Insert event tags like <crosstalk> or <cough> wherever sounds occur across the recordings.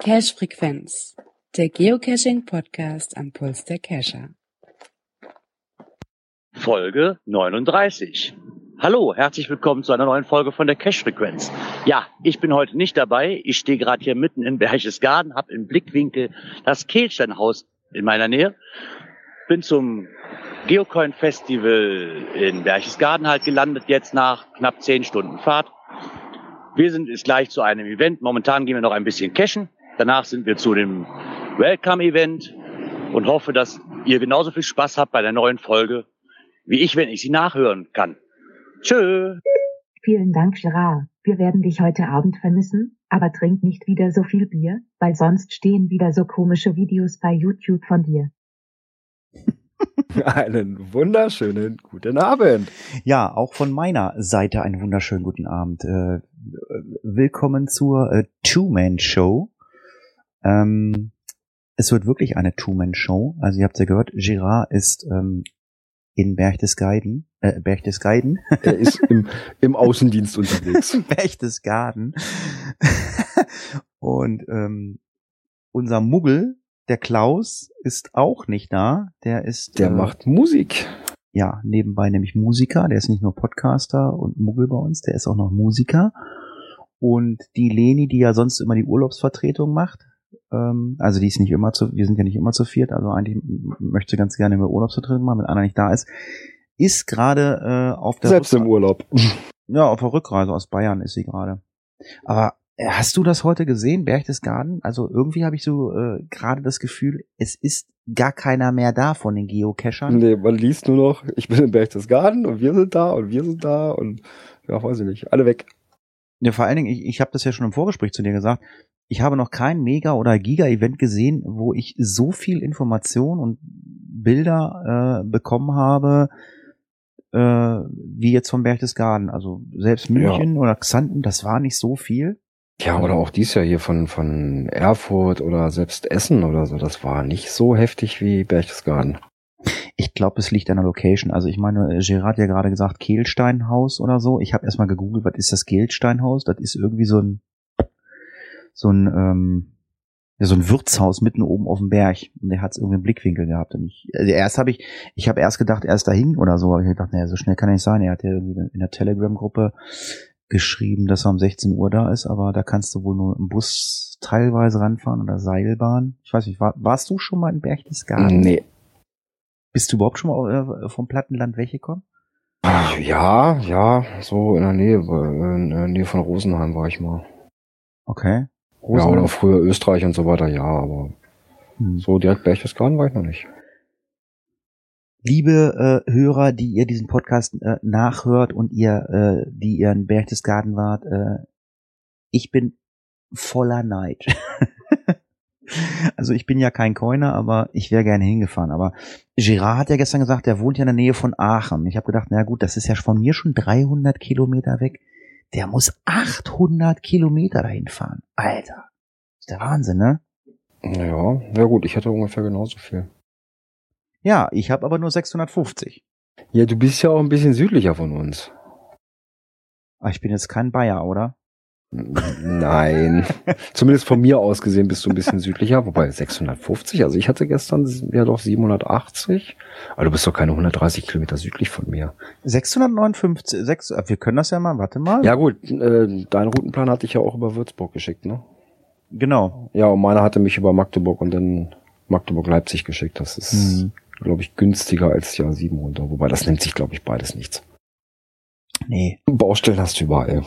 Cache Frequenz, der Geocaching Podcast am Puls der Cacher. Folge 39. Hallo, herzlich willkommen zu einer neuen Folge von der Cache Frequenz. Ja, ich bin heute nicht dabei. Ich stehe gerade hier mitten in Berchtesgaden, habe im Blickwinkel das Kehlsteinhaus in meiner Nähe. Bin zum Geocoin Festival in Berchtesgaden halt gelandet, jetzt nach knapp zehn Stunden Fahrt. Wir sind jetzt gleich zu einem Event. Momentan gehen wir noch ein bisschen cashen. Danach sind wir zu dem Welcome-Event und hoffe, dass ihr genauso viel Spaß habt bei der neuen Folge, wie ich, wenn ich sie nachhören kann. Tschö. Vielen Dank, Gerard. Wir werden dich heute Abend vermissen, aber trink nicht wieder so viel Bier, weil sonst stehen wieder so komische Videos bei YouTube von dir. <laughs> Einen wunderschönen guten Abend. Ja, auch von meiner Seite einen wunderschönen guten Abend. Äh, willkommen zur äh, Two-Man-Show. Ähm, es wird wirklich eine Two-Man-Show. Also ihr habt ja gehört, Girard ist ähm, in Berchtesgaden. Äh, Berchtesgaden. Er ist <laughs> im, im Außendienst unterwegs. <laughs> Berchtesgaden. Und ähm, unser Muggel, der Klaus, ist auch nicht da. Der ist. Der äh, macht Musik. ja, nebenbei nämlich Musiker. Der ist nicht nur Podcaster und Muggel bei uns, der ist auch noch Musiker. Und die Leni, die ja sonst immer die Urlaubsvertretung macht, ähm, also die ist nicht immer zu, wir sind ja nicht immer zu viert, also eigentlich möchte sie ganz gerne eine Urlaubsvertretung machen, wenn einer nicht da ist, ist gerade äh, auf der Selbst im Rückre- Urlaub. <laughs> ja, auf der Rückreise aus Bayern ist sie gerade. Aber äh, hast du das heute gesehen, Berchtesgaden? Also irgendwie habe ich so äh, gerade das Gefühl, es ist gar keiner mehr da von den Geocachern. Nee, man liest nur noch, ich bin in Berchtesgaden und wir sind da und wir sind da und ja, weiß ich nicht, alle weg. Ja, vor allen Dingen, ich, ich habe das ja schon im Vorgespräch zu dir gesagt, ich habe noch kein Mega- oder Giga-Event gesehen, wo ich so viel Information und Bilder äh, bekommen habe, äh, wie jetzt vom Berchtesgaden. Also selbst München oder Xanten, das war nicht so viel. Ja, oder auch dies Jahr hier von, von Erfurt oder selbst Essen oder so, das war nicht so heftig wie Berchtesgaden. Ich glaube, es liegt an der Location. Also ich meine, Gerard hat ja gerade gesagt, Kehlsteinhaus oder so. Ich habe erstmal gegoogelt, was ist das Kehlsteinhaus? Das ist irgendwie so ein so ein ähm, ja, so ein Wirtshaus mitten oben auf dem Berg. Und der hat es irgendwie im Blickwinkel gehabt. Und ich, also erst habe ich, ich habe erst gedacht, er ist dahin oder so. Aber ich hab gedacht, naja, so schnell kann er nicht sein. Er hat ja irgendwie in der Telegram-Gruppe geschrieben, dass er um 16 Uhr da ist, aber da kannst du wohl nur im Bus teilweise ranfahren oder Seilbahn. Ich weiß nicht, war, warst du schon mal in Berchtesgaden? Nee. Bist du überhaupt schon mal äh, vom Plattenland weggekommen? Ja, ja, so in der Nähe, äh, in der Nähe von Rosenheim war ich mal. Okay. Ja, oder früher Österreich und so weiter, ja, aber Hm. so direkt Berchtesgaden war ich noch nicht. Liebe äh, Hörer, die ihr diesen Podcast äh, nachhört und ihr, äh, die ihr in Berchtesgaden wart, äh, ich bin voller Neid. <laughs> also ich bin ja kein Coiner, aber ich wäre gerne hingefahren. Aber Girard hat ja gestern gesagt, er wohnt ja in der Nähe von Aachen. Ich habe gedacht, na gut, das ist ja von mir schon 300 Kilometer weg. Der muss 800 Kilometer dahin fahren. Alter, ist der Wahnsinn, ne? Ja, ja gut, ich hatte ungefähr genauso viel. Ja, ich habe aber nur 650. Ja, du bist ja auch ein bisschen südlicher von uns. Ah, ich bin jetzt kein Bayer, oder? Nein. Zumindest von mir aus gesehen bist du ein bisschen südlicher, wobei 650, also ich hatte gestern ja doch 780. Aber du bist doch keine 130 Kilometer südlich von mir. 659, sechs, äh, wir können das ja mal, warte mal. Ja gut, äh, dein Routenplan hatte ich ja auch über Würzburg geschickt, ne? Genau. Ja, und meiner hatte mich über Magdeburg und dann Magdeburg-Leipzig geschickt. Das ist, Mhm. glaube ich, günstiger als Jahr 7 runter. Wobei das nimmt sich, glaube ich, beides nichts. Nee, Baustellen hast du überall.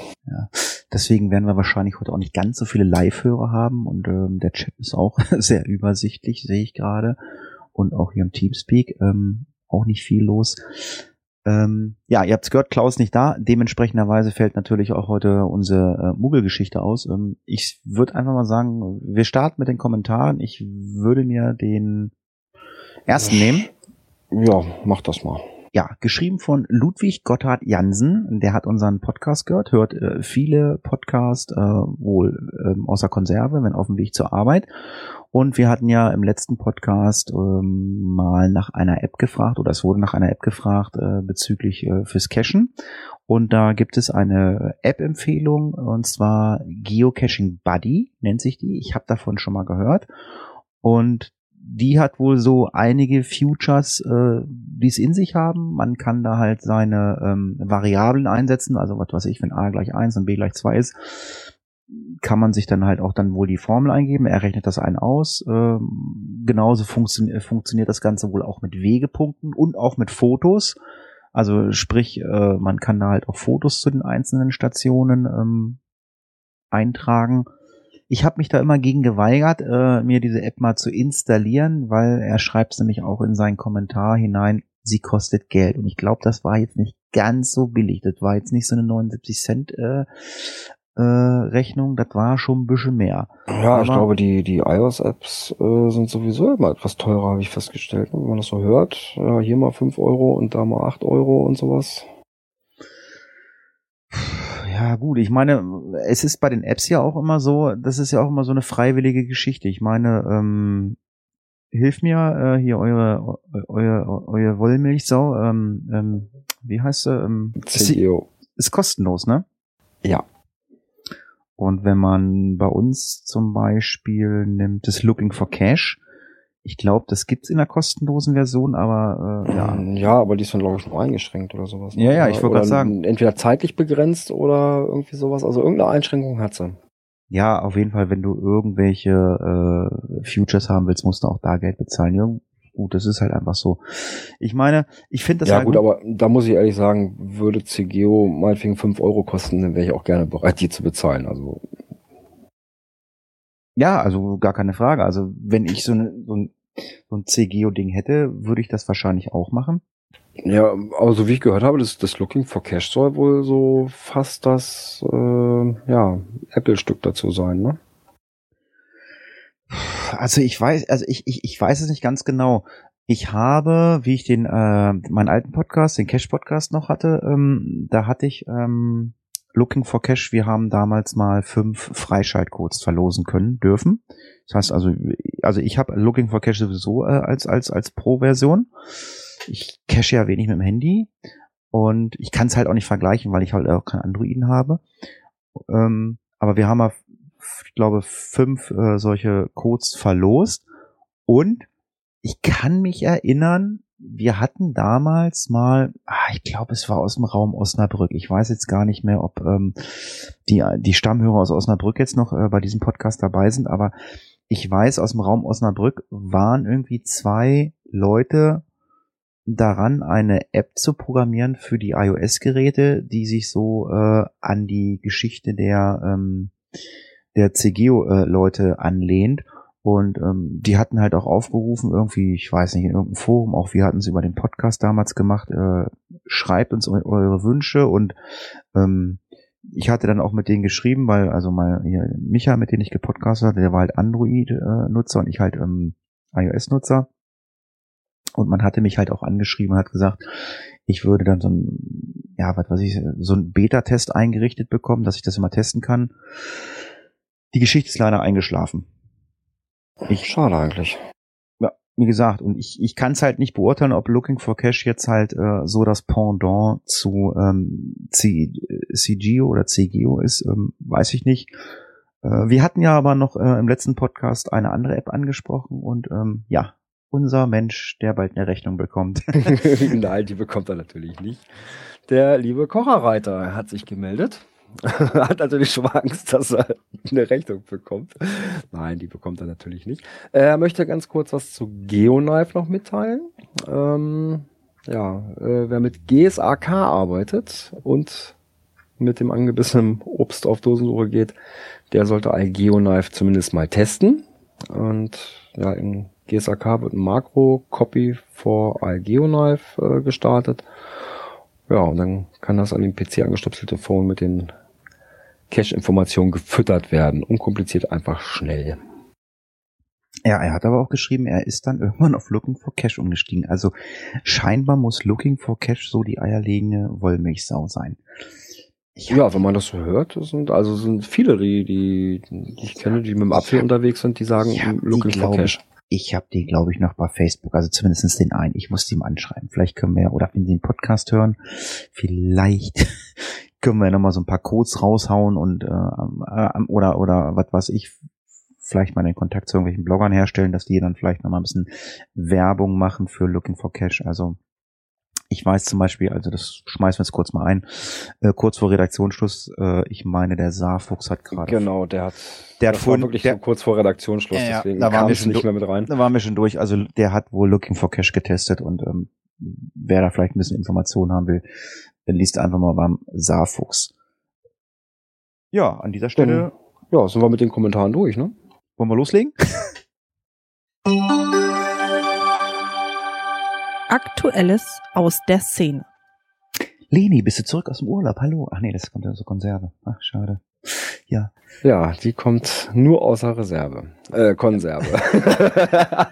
deswegen werden wir wahrscheinlich heute auch nicht ganz so viele Live-Hörer haben und ähm, der Chat ist auch <laughs> sehr übersichtlich, sehe ich gerade. Und auch hier im Teamspeak ähm, auch nicht viel los. Ähm, ja, ihr habt's gehört, Klaus nicht da. Dementsprechenderweise fällt natürlich auch heute unsere äh, Muggelgeschichte aus. Ähm, ich würde einfach mal sagen, wir starten mit den Kommentaren. Ich würde mir den ersten nehmen. Ja, mach das mal. Ja, geschrieben von Ludwig Gotthard Jansen. Der hat unseren Podcast gehört, hört äh, viele Podcasts, äh, wohl äh, außer Konserve, wenn auf dem Weg zur Arbeit. Und wir hatten ja im letzten Podcast ähm, mal nach einer App gefragt, oder es wurde nach einer App gefragt äh, bezüglich äh, fürs Cachen. Und da gibt es eine App-Empfehlung, und zwar Geocaching Buddy nennt sich die. Ich habe davon schon mal gehört. Und die hat wohl so einige Futures, äh, die es in sich haben. Man kann da halt seine ähm, Variablen einsetzen, also was weiß ich, wenn a gleich eins und b gleich zwei ist, kann man sich dann halt auch dann wohl die Formel eingeben. Er rechnet das ein aus. Ähm, genauso funktio funktioniert das Ganze wohl auch mit Wegepunkten und auch mit Fotos. Also sprich, äh, man kann da halt auch Fotos zu den einzelnen Stationen ähm, eintragen ich habe mich da immer gegen geweigert, äh, mir diese App mal zu installieren, weil er schreibt es nämlich auch in seinen Kommentar hinein, sie kostet Geld. Und ich glaube, das war jetzt nicht ganz so billig. Das war jetzt nicht so eine 79 Cent äh, äh, Rechnung, das war schon ein bisschen mehr. Ja, Aber ich glaube, die, die iOS-Apps äh, sind sowieso immer etwas teurer, habe ich festgestellt. Wenn man das so hört, ja, hier mal 5 Euro und da mal 8 Euro und sowas. Ja, gut, ich meine, es ist bei den Apps ja auch immer so, das ist ja auch immer so eine freiwillige Geschichte. Ich meine, ähm, hilf mir äh, hier eure, eure, eure Wollmilchsau, ähm, ähm, wie heißt sie? Ähm, CGO. Ist, ist kostenlos, ne? Ja. Und wenn man bei uns zum Beispiel nimmt das Looking for Cash, ich glaube, das gibt's in der kostenlosen Version, aber äh, ja. Mm, ja, aber die ist dann, glaube ich, noch eingeschränkt oder sowas. Ja, ja, ich wollte gerade sagen. Entweder zeitlich begrenzt oder irgendwie sowas. Also irgendeine Einschränkung hat sie. Ja, auf jeden Fall, wenn du irgendwelche äh, Futures haben willst, musst du auch da Geld bezahlen. Ja, gut, das ist halt einfach so. Ich meine, ich finde das Ja halt gut, aber da muss ich ehrlich sagen, würde CGO meinetwegen fünf Euro kosten, dann wäre ich auch gerne bereit, die zu bezahlen. Also ja, also gar keine Frage. Also wenn ich so, eine, so ein, so ein CGO-Ding hätte, würde ich das wahrscheinlich auch machen. Ja, aber so wie ich gehört habe, das, das Looking for Cash soll wohl so fast das äh, ja, Apple-Stück dazu sein, ne? Also ich weiß, also ich, ich, ich weiß es nicht ganz genau. Ich habe, wie ich den äh, meinen alten Podcast, den Cash Podcast noch hatte, ähm, da hatte ich ähm, Looking for Cash, wir haben damals mal fünf Freischaltcodes verlosen können, dürfen. Das heißt also, also ich habe Looking for Cash sowieso äh, als, als, als Pro-Version. Ich cache ja wenig mit dem Handy und ich kann es halt auch nicht vergleichen, weil ich halt auch kein Androiden habe. Ähm, aber wir haben mal, ich glaube, fünf äh, solche Codes verlost und ich kann mich erinnern, wir hatten damals mal, ah, ich glaube, es war aus dem Raum Osnabrück. Ich weiß jetzt gar nicht mehr, ob ähm, die, die Stammhörer aus Osnabrück jetzt noch äh, bei diesem Podcast dabei sind, aber ich weiß, aus dem Raum Osnabrück waren irgendwie zwei Leute daran, eine App zu programmieren für die iOS-Geräte, die sich so äh, an die Geschichte der, ähm, der CGO-Leute äh, anlehnt. Und ähm, die hatten halt auch aufgerufen, irgendwie, ich weiß nicht, in irgendeinem Forum, auch wir hatten es über den Podcast damals gemacht, äh, schreibt uns eure Wünsche und ähm, ich hatte dann auch mit denen geschrieben, weil also mal hier Micha, mit dem ich gepodcastet hatte, der war halt Android-Nutzer und ich halt ähm, iOS-Nutzer. Und man hatte mich halt auch angeschrieben und hat gesagt, ich würde dann so ein, ja, was weiß ich, so ein Beta-Test eingerichtet bekommen, dass ich das immer testen kann. Die Geschichte ist leider eingeschlafen. Ich, Schade eigentlich. Ja, wie gesagt, und ich, ich kann es halt nicht beurteilen, ob Looking for Cash jetzt halt äh, so das Pendant zu ähm, C, CGO oder CGO ist, ähm, weiß ich nicht. Äh, wir hatten ja aber noch äh, im letzten Podcast eine andere App angesprochen und ähm, ja, unser Mensch, der bald eine Rechnung bekommt. <laughs> <laughs> Nein, die bekommt er natürlich nicht. Der liebe Kocherreiter hat sich gemeldet. <laughs> hat natürlich schon mal Angst, dass er eine Rechnung bekommt. Nein, die bekommt er natürlich nicht. Er möchte ganz kurz was zu Geoknife noch mitteilen. Ähm, ja, äh, wer mit GSAK arbeitet und mit dem angebissenen Obst auf Dosensuche geht, der sollte iGeoknife zumindest mal testen. Und ja, in GSAK wird ein Makro Copy for iGeoknife äh, gestartet. Ja, und dann kann das an den PC angestöpselte Phone mit den Cache-Informationen gefüttert werden. Unkompliziert, einfach schnell. Ja, er hat aber auch geschrieben, er ist dann irgendwann auf Looking for Cash umgestiegen. Also scheinbar muss Looking for Cash so die eierlegende Wollmilchsau sein. Ich ja, wenn man das so hört, sind also sind viele, die, die, die ich kenne, die mit dem Apfel unterwegs sind, die sagen Looking for Cash. Ich habe die, glaube ich, noch bei Facebook, also zumindest den einen. Ich muss die mal anschreiben. Vielleicht können wir, oder wenn Sie einen Podcast hören, vielleicht <laughs> können wir nochmal so ein paar Codes raushauen und äh, oder oder was weiß ich, vielleicht mal den Kontakt zu irgendwelchen Bloggern herstellen, dass die dann vielleicht nochmal ein bisschen Werbung machen für Looking for Cash. Also ich weiß zum Beispiel, also das schmeißen wir jetzt kurz mal ein, äh, kurz vor Redaktionsschluss, äh, ich meine, der Saarfuchs hat gerade. Genau, der hat, der hat vorhin, wirklich der, so kurz vor Redaktionsschluss, ja, deswegen da waren wir schon nicht mehr mit rein. Da waren wir schon durch. Also der hat wohl Looking for Cash getestet und ähm, wer da vielleicht ein bisschen Informationen haben will, dann liest einfach mal beim Saarfuchs. Ja, an dieser Stelle. ja, sind wir mit den Kommentaren durch, ne? Wollen wir loslegen? <laughs> Aktuelles aus der Szene. Leni, bist du zurück aus dem Urlaub? Hallo. Ach nee, das kommt aus der Konserve. Ach, schade. Ja. Ja, die kommt nur aus der Reserve. Äh, Konserve. <laughs>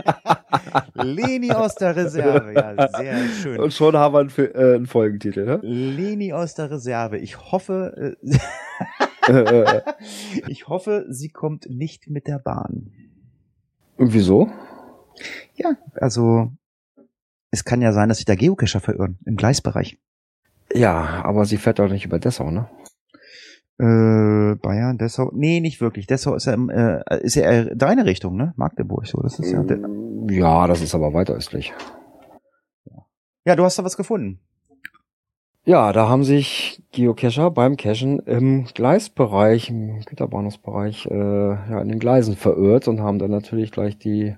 Leni aus der Reserve, ja, sehr schön. Und schon haben wir einen, äh, einen Folgentitel, ne? Leni aus der Reserve. Ich hoffe, äh, <laughs> ich hoffe, sie kommt nicht mit der Bahn. Und wieso? Ja, also es kann ja sein, dass sich der Geocacher verirren im Gleisbereich. Ja, aber sie fährt doch nicht über Dessau, ne? Äh, Bayern, Dessau. Nee, nicht wirklich. Dessau ist ja, äh, ist ja deine Richtung, ne? Magdeburg, so. Das ist ja, ja, das ist aber weiter östlich. Ja, du hast da was gefunden. Ja, da haben sich Geocacher beim Cachen im Gleisbereich, im Güterbahnhofsbereich, äh, ja, in den Gleisen verirrt und haben dann natürlich gleich die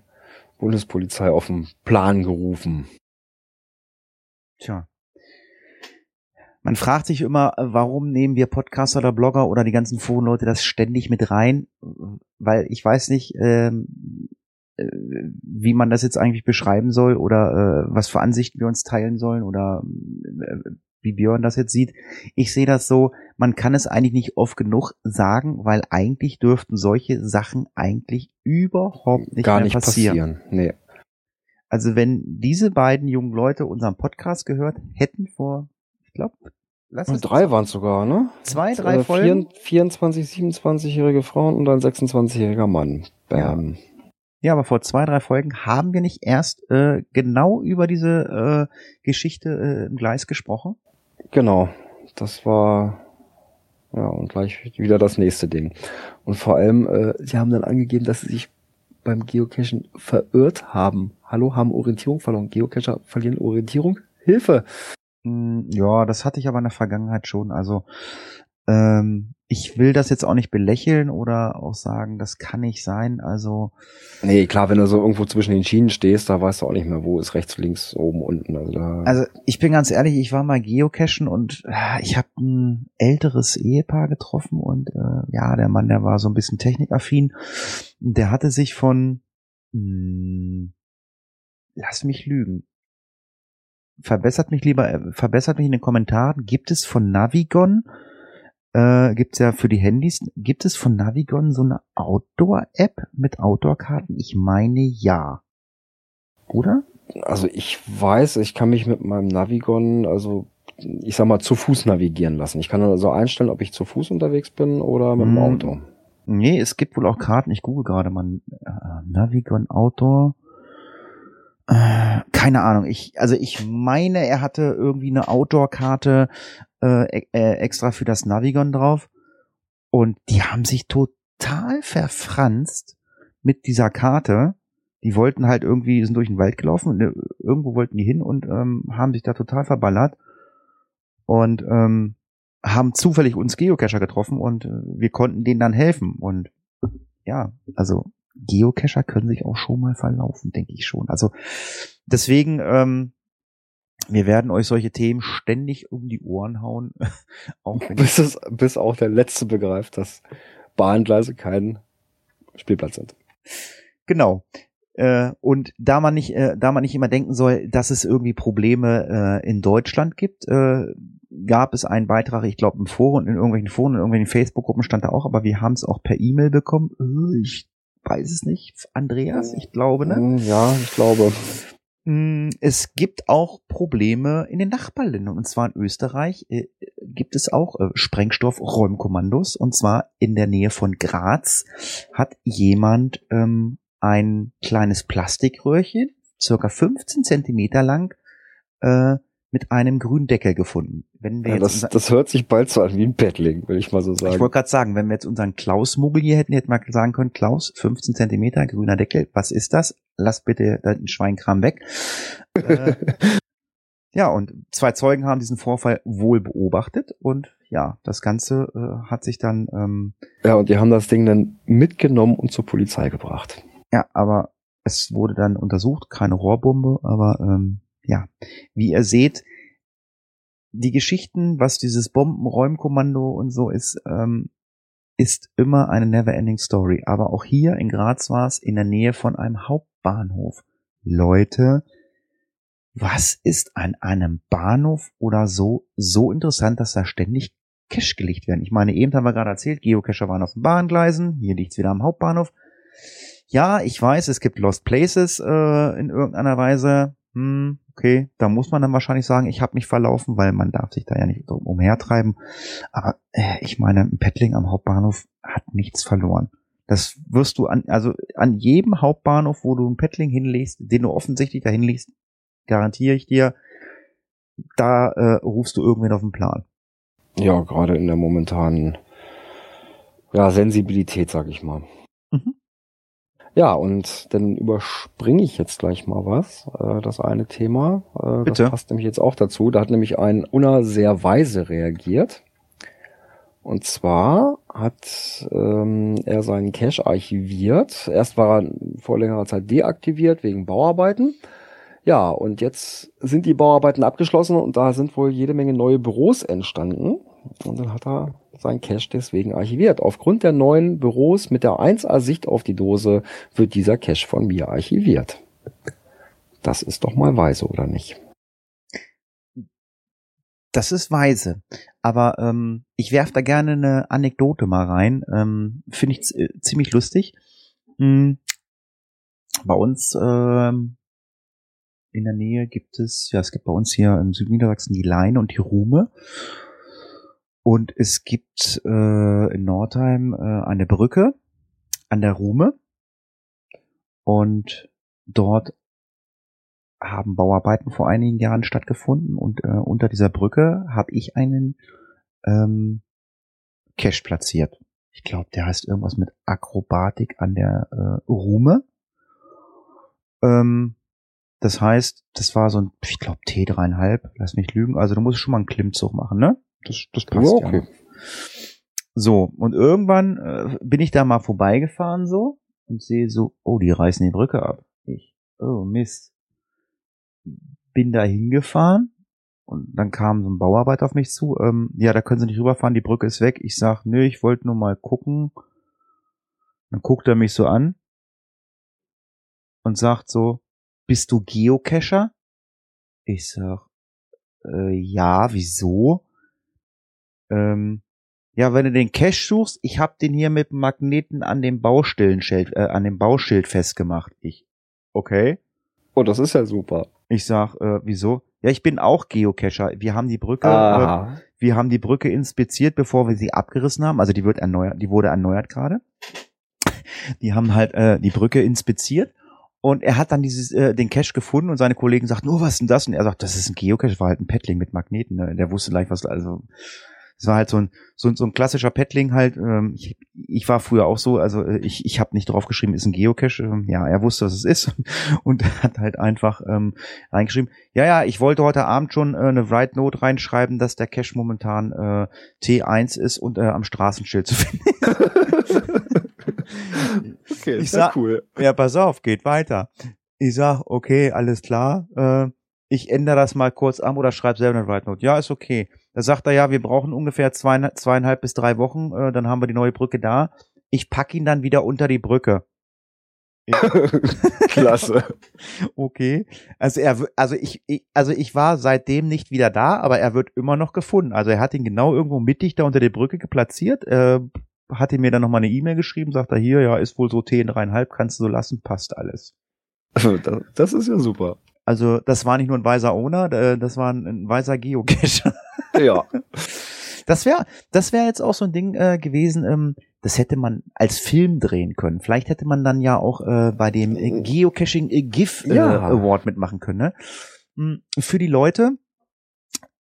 Bundespolizei auf den Plan gerufen. Tja. Man fragt sich immer, warum nehmen wir Podcaster oder Blogger oder die ganzen Forenleute das ständig mit rein? Weil ich weiß nicht, ähm, äh, wie man das jetzt eigentlich beschreiben soll oder äh, was für Ansichten wir uns teilen sollen oder äh, wie Björn das jetzt sieht. Ich sehe das so, man kann es eigentlich nicht oft genug sagen, weil eigentlich dürften solche Sachen eigentlich überhaupt nicht Gar nicht passieren. passieren. Nee. Also wenn diese beiden jungen Leute unseren Podcast gehört hätten vor, ich glaube, lass es drei waren es sogar, ne? zwei, drei Äh, Folgen. 24, 27-jährige Frauen und ein 26-jähriger Mann. Bam. Ja, aber vor zwei, drei Folgen haben wir nicht erst äh, genau über diese äh, Geschichte äh, im Gleis gesprochen. Genau. Das war ja und gleich wieder das nächste Ding. Und vor allem, äh, sie haben dann angegeben, dass sie sich beim Geocachen verirrt haben. Hallo, haben Orientierung verloren. Geocacher verlieren Orientierung. Hilfe! Hm, Ja, das hatte ich aber in der Vergangenheit schon. Also ähm, ich will das jetzt auch nicht belächeln oder auch sagen, das kann nicht sein. Also Nee, klar, wenn du so irgendwo zwischen den Schienen stehst, da weißt du auch nicht mehr, wo ist rechts, links, oben, unten. Also, da, Also ich bin ganz ehrlich, ich war mal geocachen und äh, ich habe ein älteres Ehepaar getroffen und äh, ja, der Mann, der war so ein bisschen technikaffin. Der hatte sich von, mh, lass mich lügen, verbessert mich lieber, äh, verbessert mich in den Kommentaren. Gibt es von Navigon, äh, gibt's ja für die Handys, gibt es von Navigon so eine Outdoor-App mit Outdoor-Karten? Ich meine ja. Oder? also ich weiß, ich kann mich mit meinem Navigon, also ich sag mal, zu Fuß navigieren lassen. Ich kann also einstellen, ob ich zu Fuß unterwegs bin oder mit dem Hm. Auto. Nee, es gibt wohl auch Karten. Ich google gerade mal äh, Navigon Outdoor. Äh, keine Ahnung. Ich, also ich meine, er hatte irgendwie eine Outdoor-Karte äh, e- äh, extra für das Navigon drauf. Und die haben sich total verfranst mit dieser Karte. Die wollten halt irgendwie, sind durch den Wald gelaufen, und, äh, irgendwo wollten die hin und ähm, haben sich da total verballert. Und ähm, haben zufällig uns Geocacher getroffen und äh, wir konnten denen dann helfen. Und ja, also Geocacher können sich auch schon mal verlaufen, denke ich schon. Also deswegen, ähm, wir werden euch solche Themen ständig um die Ohren hauen. <laughs> auch Bis, es, bis auch der Letzte begreift, dass Bahngleise kein Spielplatz sind. Genau. Äh, und da man nicht, äh, da man nicht immer denken soll, dass es irgendwie Probleme äh, in Deutschland gibt, äh, gab es einen Beitrag, ich glaube im Forum, in irgendwelchen Foren, in irgendwelchen Facebook-Gruppen stand da auch, aber wir haben es auch per E-Mail bekommen. Äh, Ich weiß es nicht. Andreas, ich glaube, ne? Ja, ich glaube. Mm, Es gibt auch Probleme in den Nachbarländern. Und zwar in Österreich äh, gibt es auch äh, Sprengstoff-Räumkommandos. Und zwar in der Nähe von Graz hat jemand ähm, ein kleines Plastikröhrchen, circa 15 Zentimeter lang, äh, mit einem grünen Deckel gefunden. Wenn wir Ja, jetzt das, das hört sich bald so an wie ein Bettling, will ich mal so ich sagen. wollte gerade sagen, wenn wir jetzt unseren Klaus-Muggel hier hätten, hätten wir sagen können, Klaus, 15 Zentimeter, grüner Deckel, was ist das? Lass bitte den Schweinkram weg. äh, <laughs> ja, und zwei Zeugen haben diesen Vorfall wohl beobachtet und ja, das Ganze äh, hat sich dann, ähm, Ja, und die haben das Ding dann mitgenommen und zur Polizei gebracht. ja, aber es wurde dann untersucht, keine Rohrbombe, aber ähm, ja, wie ihr seht, die Geschichten, was dieses Bombenräumkommando und so ist, ähm, ist immer eine never-ending Story. Aber auch hier in Graz war es in der Nähe von einem Hauptbahnhof. Leute, was ist an einem Bahnhof oder so so interessant, dass da ständig Cash gelegt werden? Ich meine, eben haben wir gerade erzählt, Geocacher waren auf den Bahngleisen, hier liegt's wieder am Hauptbahnhof. Ja, ich weiß, es gibt Lost Places äh, in irgendeiner Weise. Hm, okay, da muss man dann wahrscheinlich sagen, ich habe mich verlaufen, weil man darf sich da ja nicht drum umhertreiben. Aber äh, ich meine, ein Paddling am Hauptbahnhof hat nichts verloren. Das wirst du an, also an jedem Hauptbahnhof, wo du ein Paddling hinlegst, den du offensichtlich da hinlegst, garantiere ich dir, da äh, rufst du irgendwen auf den Plan. Ja, gerade in der momentanen ja, Sensibilität, sag ich mal. Mhm. Ja, und dann überspringe ich jetzt gleich mal was. Äh, das eine Thema. Äh, Bitte. Das passt nämlich jetzt auch dazu. Da hat nämlich ein Unna sehr weise reagiert. Und zwar hat ähm, er seinen Cache archiviert. Erst war er vor längerer Zeit deaktiviert wegen Bauarbeiten. Ja, und jetzt sind die Bauarbeiten abgeschlossen und da sind wohl jede Menge neue Büros entstanden. Und dann hat er sein Cache deswegen archiviert. Aufgrund der neuen Büros mit der 1A-Sicht auf die Dose wird dieser Cache von mir archiviert. Das ist doch mal weise, oder nicht? Das ist weise. Aber ähm, ich werf da gerne eine Anekdote mal rein. Ähm, Finde ich äh, ziemlich lustig. Hm. Bei uns ähm, in der Nähe gibt es, ja, es gibt bei uns hier im Südniedersachsen die Leine und die Ruhme. Und es gibt äh, in Nordheim äh, eine Brücke an der Ruhme. Und dort haben Bauarbeiten vor einigen Jahren stattgefunden und äh, unter dieser Brücke habe ich einen ähm, Cache platziert. Ich glaube, der heißt irgendwas mit Akrobatik an der äh, Ruhme. Ähm, das heißt, das war so ein, ich glaube, T3,5, lass mich lügen. Also du musst schon mal einen Klimmzug machen, ne? Das, das passt Ja, okay. So, und irgendwann äh, bin ich da mal vorbeigefahren so und sehe so, oh, die reißen die Brücke ab. Ich, oh Mist. Bin da hingefahren und dann kam so ein Bauarbeiter auf mich zu. Ähm, ja, da können Sie nicht rüberfahren, die Brücke ist weg. Ich sag, nö, ich wollte nur mal gucken. Dann guckt er mich so an und sagt so, bist du Geocacher? Ich sag, äh, ja, wieso? Ähm, ja, wenn du den Cache suchst, ich hab den hier mit Magneten an dem Baustellenschild, äh, an dem Bauschild festgemacht. Ich, okay. Oh, das ist ja super. Ich sag, äh, wieso? Ja, ich bin auch Geocacher. Wir haben die Brücke, äh, wir haben die Brücke inspiziert, bevor wir sie abgerissen haben. Also die wird erneuert, die wurde erneuert gerade. Die haben halt äh, die Brücke inspiziert und er hat dann dieses äh, den Cache gefunden und seine Kollegen sagten, oh, was ist denn das? Und er sagt, das ist ein Geocache, war halt ein Paddling mit Magneten. Ne? Der wusste gleich, was also es war halt so ein so, so ein klassischer Paddling halt. Ähm, ich, ich war früher auch so, also äh, ich ich habe nicht drauf geschrieben, ist ein Geocache. Ähm, ja, er wusste, was es ist <laughs> und hat halt einfach ähm, reingeschrieben. Ja, ja, ich wollte heute Abend schon äh, eine Write Note reinschreiben, dass der Cache momentan äh, T1 ist und äh, am Straßenschild zu finden. <laughs> okay, Ich sag- cool. ja, pass auf, geht weiter. Ich sag, okay, alles klar. Äh, ich ändere das mal kurz an oder schreib selber eine Write Note. Ja, ist okay. Da sagt er, ja, wir brauchen ungefähr zweieinhalb, zweieinhalb bis drei Wochen, äh, dann haben wir die neue Brücke da. Ich pack ihn dann wieder unter die Brücke. <laughs> <laughs> Klasse. Okay. Also er, also ich, ich, also ich war seitdem nicht wieder da, aber er wird immer noch gefunden. Also er hat ihn genau irgendwo mittig da unter der Brücke geplatziert. Äh, hatte mir dann nochmal eine E-Mail geschrieben, sagt er hier, ja, ist wohl so T in dreieinhalb, kannst du so lassen, passt alles. <laughs> Das, das ist ja super. Also das war nicht nur ein weiser Owner, äh, das war ein, ein weiser Geocacher. <laughs> Ja. Das wäre das wäre jetzt auch so ein Ding äh, gewesen, ähm, das hätte man als Film drehen können. Vielleicht hätte man dann ja auch äh, bei dem äh, Geocaching äh, GIF äh, Ja. Award mitmachen können. Ne? Hm, Für die Leute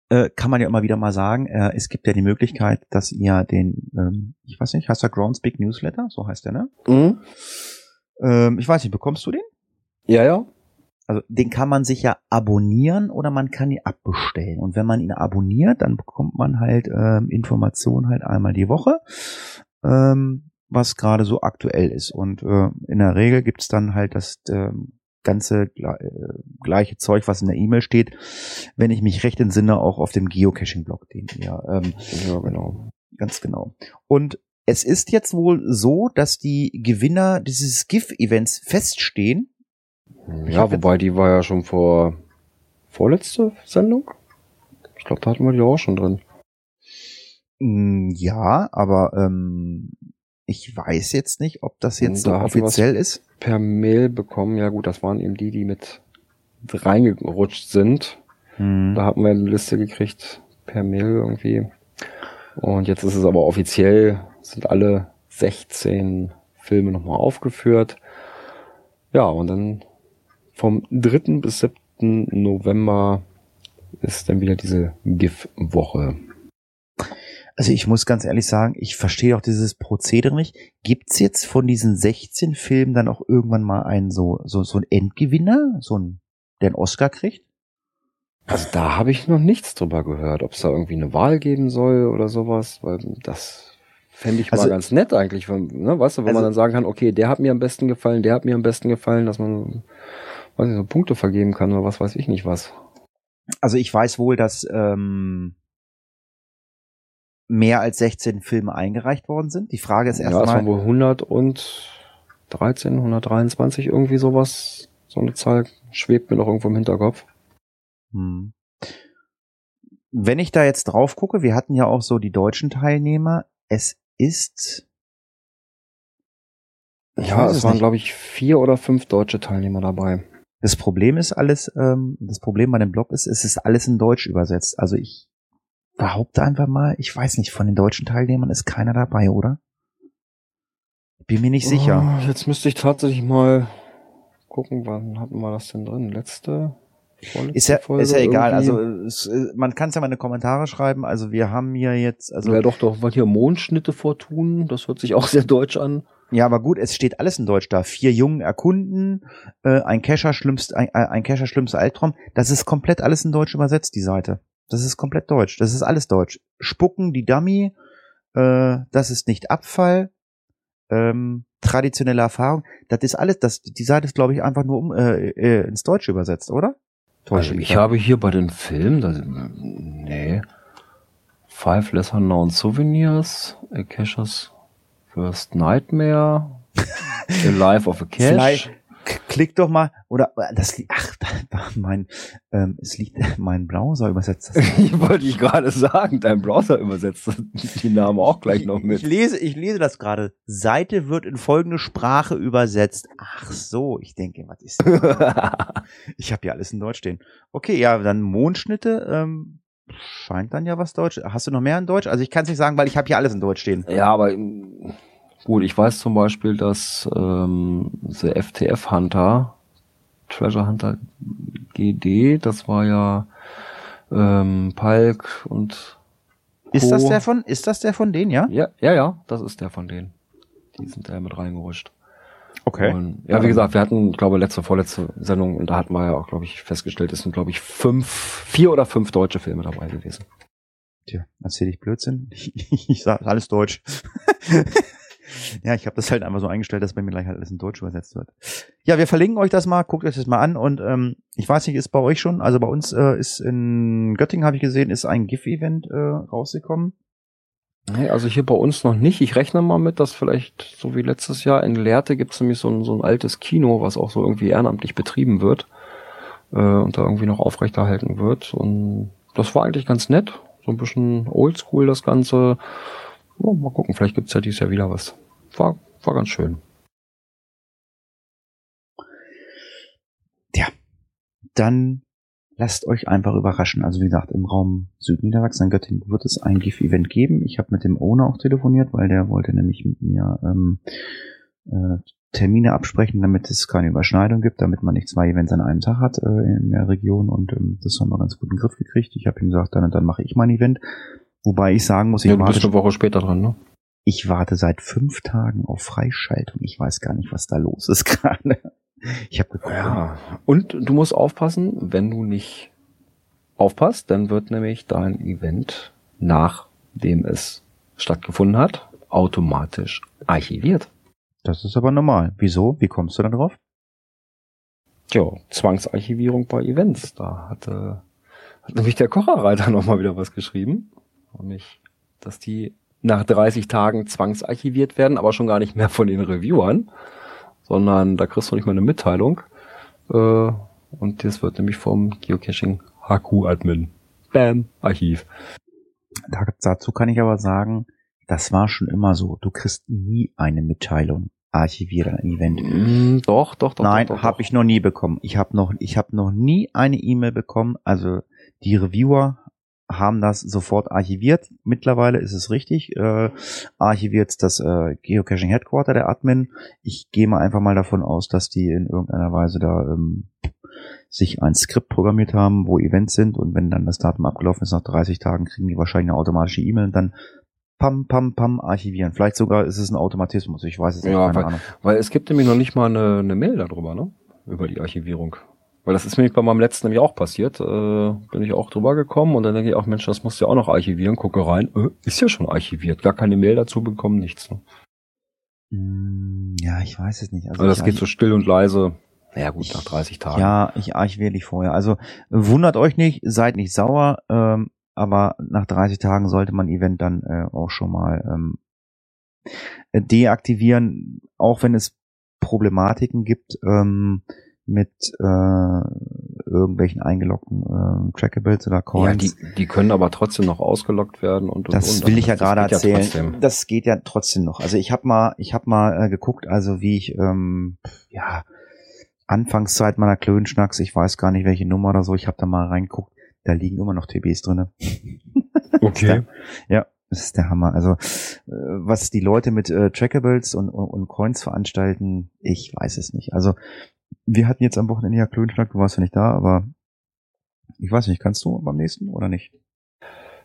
äh, kann man ja immer wieder mal sagen, äh, es gibt ja die Möglichkeit, dass ihr den, ähm, ich weiß nicht, heißt der Grounds Big Newsletter? So heißt der, ne? Mhm. Ähm, ich weiß nicht, bekommst du den? Ja, ja. Also den kann man sich ja abonnieren oder man kann ihn abbestellen. Und wenn man ihn abonniert, dann bekommt man halt ähm, Informationen halt einmal die Woche, ähm, was gerade so aktuell ist. Und äh, in der Regel gibt's dann halt das ähm, ganze äh, gleiche Zeug, was in der E-Mail steht, wenn ich mich recht entsinne, auch auf dem Geocaching-Blog, den ihr ähm, Ja, genau. Ganz genau. Und es ist jetzt wohl so, dass die Gewinner dieses GIF-Events feststehen. Ja, wobei die war ja schon vor vorletzte Sendung. Ich glaube, da hatten wir die auch schon drin. Mm, Ja, aber ähm, ich weiß jetzt nicht, ob das jetzt so Da wir's- offiziell ist. Per Mail bekommen. Ja gut, das waren eben die, die mit reingerutscht sind. Hm. Da hatten wir eine Liste gekriegt per Mail irgendwie. Und jetzt ist es aber offiziell, sind alle 16 Filme nochmal aufgeführt. Ja, und dann vom 3. bis 7. November ist dann wieder diese GIF-Woche. Also ich muss ganz ehrlich sagen, ich verstehe auch dieses Prozedere nicht. Gibt's jetzt von diesen 16 Filmen dann auch irgendwann mal einen so so so einen Endgewinner, so ein der einen Oscar kriegt? Also da habe ich noch nichts drüber gehört, ob es da irgendwie eine Wahl geben soll oder sowas, weil das fände ich Also- mal ganz nett eigentlich, wenn, ne, weißt du, wenn Also- man dann sagen kann, okay, der hat mir am besten gefallen, der hat mir am besten gefallen, dass man, weiß nicht, so Punkte vergeben kann oder was weiß ich nicht was. Also ich weiß wohl, dass ähm, mehr als 16 Filme eingereicht worden sind. Die Frage ist Ja, es waren erstmal, wohl 113, 123 irgendwie sowas, so eine Zahl schwebt mir noch irgendwo im Hinterkopf. hm. wenn ich da jetzt drauf gucke, wir hatten ja auch so die deutschen Teilnehmer. Es ist Ich Ja, es es waren glaube ich vier oder fünf deutsche Teilnehmer dabei. Das Problem ist alles, ähm, das Problem bei dem Blog ist, es ist alles in Deutsch übersetzt. Also ich behaupte einfach mal, ich weiß nicht, von den deutschen Teilnehmern ist keiner dabei, oder? Bin mir nicht sicher. Oh, jetzt müsste ich tatsächlich mal gucken, wann hatten wir das denn drin? Letzte? Ist ja, ist ja egal. Also es, äh, man kann es ja mal in die Kommentare schreiben. Also wir haben hier jetzt, also ja, doch, doch, was hier Mondschnitte vortun, das hört sich auch sehr deutsch an. ja, aber gut, es steht alles in Deutsch da. Vier Jungen erkunden, äh, ein Kescher schlimmst, ein, ein Kescher schlimmster Albtraum. Das ist komplett alles in Deutsch übersetzt, die Seite. Das ist komplett deutsch. Das ist alles deutsch. Spucken, die Dummy, äh, das ist nicht Abfall, ähm, traditionelle Erfahrung. Das ist alles, das, die Seite ist, glaube ich, einfach nur um, äh, äh, ins Deutsche übersetzt, oder? Also ich habe hier bei den Filmen, das, nee, Five Lesser Known Souvenirs, A Cash's First Nightmare, <laughs> The Life of a Cash. Vielleicht klick doch mal oder das ach mein ähm, es liegt mein Browser übersetzt. Das. <laughs> Ich wollte ich gerade sagen, dein Browser übersetzt die Namen auch gleich noch Ich mit. lese ich lese das gerade. Seite wird in folgende Sprache übersetzt. Ach so, ich denke, was ist das? <laughs> Ich habe ja alles in Deutsch stehen. Okay, ja, dann Mondschnitte ähm, scheint dann ja was Deutsch. Hast du noch mehr in Deutsch? Also ich kann es nicht sagen, weil ich habe hier alles in Deutsch stehen. Ja, aber gut, ich weiß zum Beispiel, dass ähm, The FTF Hunter, Treasure Hunter GD, das war ja ähm, Palk und Ist das Co. der von ist das der von denen, ja? Ja, ja, ja, das ist der von denen. Die sind da mit reingerutscht. Okay. Und, ja, wie gesagt, wir hatten, ich glaube, letzte, vorletzte Sendung, und da hatten wir ja auch, glaube ich, festgestellt, es sind, glaube ich, fünf, vier oder fünf deutsche Filme dabei gewesen. Tja, erzähl ich Blödsinn. <laughs> Ich sag alles Deutsch. <laughs> ja, ich habe das halt einfach so eingestellt, dass bei mir gleich halt alles in Deutsch übersetzt wird. Ja, wir verlinken euch das mal, guckt euch das mal an und ähm, ich weiß nicht, ist bei euch schon, also bei uns äh, ist in Göttingen, habe ich gesehen, ist ein GIF-Event äh, rausgekommen. Nee, also hier bei uns noch nicht. Ich rechne mal mit, dass vielleicht, so wie letztes Jahr, in Lehrte gibt es nämlich so ein, so ein altes Kino, was auch so irgendwie ehrenamtlich betrieben wird äh, und da irgendwie noch aufrechterhalten wird. Und das war eigentlich ganz nett. So ein bisschen oldschool das Ganze. Ja, mal gucken, vielleicht gibt's ja dieses Jahr wieder was. War, war ganz schön. Dann lasst euch einfach überraschen. Also wie gesagt, im Raum Südniedersachsen in Göttingen wird es ein GIF-Event geben. Ich habe mit dem Owner auch telefoniert, weil der wollte nämlich mit mir ähm, äh, Termine absprechen, damit es keine Überschneidung gibt, damit man nicht zwei Events an einem Tag hat äh, in der Region und ähm, das haben wir ganz gut in den Griff gekriegt. Ich habe ihm gesagt, dann und dann mache ich mein Event. Wobei ich sagen muss, ich Ja, du bist warte, eine Woche später dran, ne? ich warte seit fünf Tagen auf Freischaltung. Ich weiß gar nicht, was da los ist <laughs> gerade. Ich habe geguckt. Ja. Und du musst aufpassen, wenn du nicht aufpasst, dann wird nämlich dein Event, nachdem es stattgefunden hat, automatisch archiviert. Das ist aber normal. Wieso? Wie kommst du da drauf? Tja, Zwangsarchivierung bei Events. Da hatte, hat nämlich der Kocherreiter <laughs> nochmal wieder was geschrieben. Nämlich, dass die nach 30 Tagen zwangsarchiviert werden, aber schon gar nicht mehr von den Reviewern, sondern da kriegst du nicht mal eine Mitteilung. Äh, und das wird nämlich vom Geocaching HQ-Admin. Bam, Archiv. Da, dazu kann ich aber sagen, das war schon immer so. Du kriegst nie eine Mitteilung. Archiviere ein Event. Mm, doch, doch, doch. Nein, habe ich noch nie bekommen. Ich habe noch, ich habe noch nie eine E-Mail bekommen. Also die Reviewer haben das sofort archiviert. Mittlerweile ist es richtig. Äh, archiviert das äh, Geocaching Headquarter der Admin. Ich gehe mal einfach mal davon aus, dass die in irgendeiner Weise da ähm, sich ein Skript programmiert haben, wo Events sind und wenn dann das Datum abgelaufen ist nach 30 Tagen, kriegen die wahrscheinlich eine automatische E-Mail und dann pam, pam, pam archivieren. Vielleicht sogar ist es ein Automatismus. Ich weiß es nicht, Ja, keine Ahnung. Weil es gibt nämlich noch nicht mal eine, eine Mail darüber, ne? Über die Archivierung. Weil das ist nämlich bei meinem letzten nämlich auch passiert. Äh, bin ich auch drüber gekommen und dann denke ich auch, Mensch, das musst du ja auch noch archivieren. Gucke rein, äh, ist ja schon archiviert. Gar keine Mail dazu bekommen, nichts. Ne? Mm, Ja, ich weiß es nicht. Also Also das geht so still und leise. Ja gut, Ich- nach 30 Tagen. Ja, ich archiviere dich vorher. Also wundert euch nicht, seid nicht sauer, ähm, aber nach 30 Tagen sollte man Event dann äh, auch schon mal ähm, äh, deaktivieren, auch wenn es Problematiken gibt ähm, mit äh, irgendwelchen eingeloggten äh, Trackables oder Ja, Coins. die, die können aber trotzdem noch ausgelockt werden und, und Das und. will ich ja Das gerade erzählen. trotzdem. das geht ja trotzdem noch. Also ich habe mal, ich habe mal äh, geguckt, also wie ich ähm, ja Anfangszeit meiner Klönschnacks, ich weiß gar nicht welche Nummer oder so, ich habe da mal reingeguckt, da liegen immer noch TBs drinne. <laughs> Okay. Ja, das ist der Hammer. Also äh, was die Leute mit äh, Trackables und, und, und Coins veranstalten, ich weiß es nicht. Also wir hatten jetzt am Wochenende ja Klönschnack, du warst ja nicht da, aber ich weiß nicht, kannst du beim nächsten oder nicht?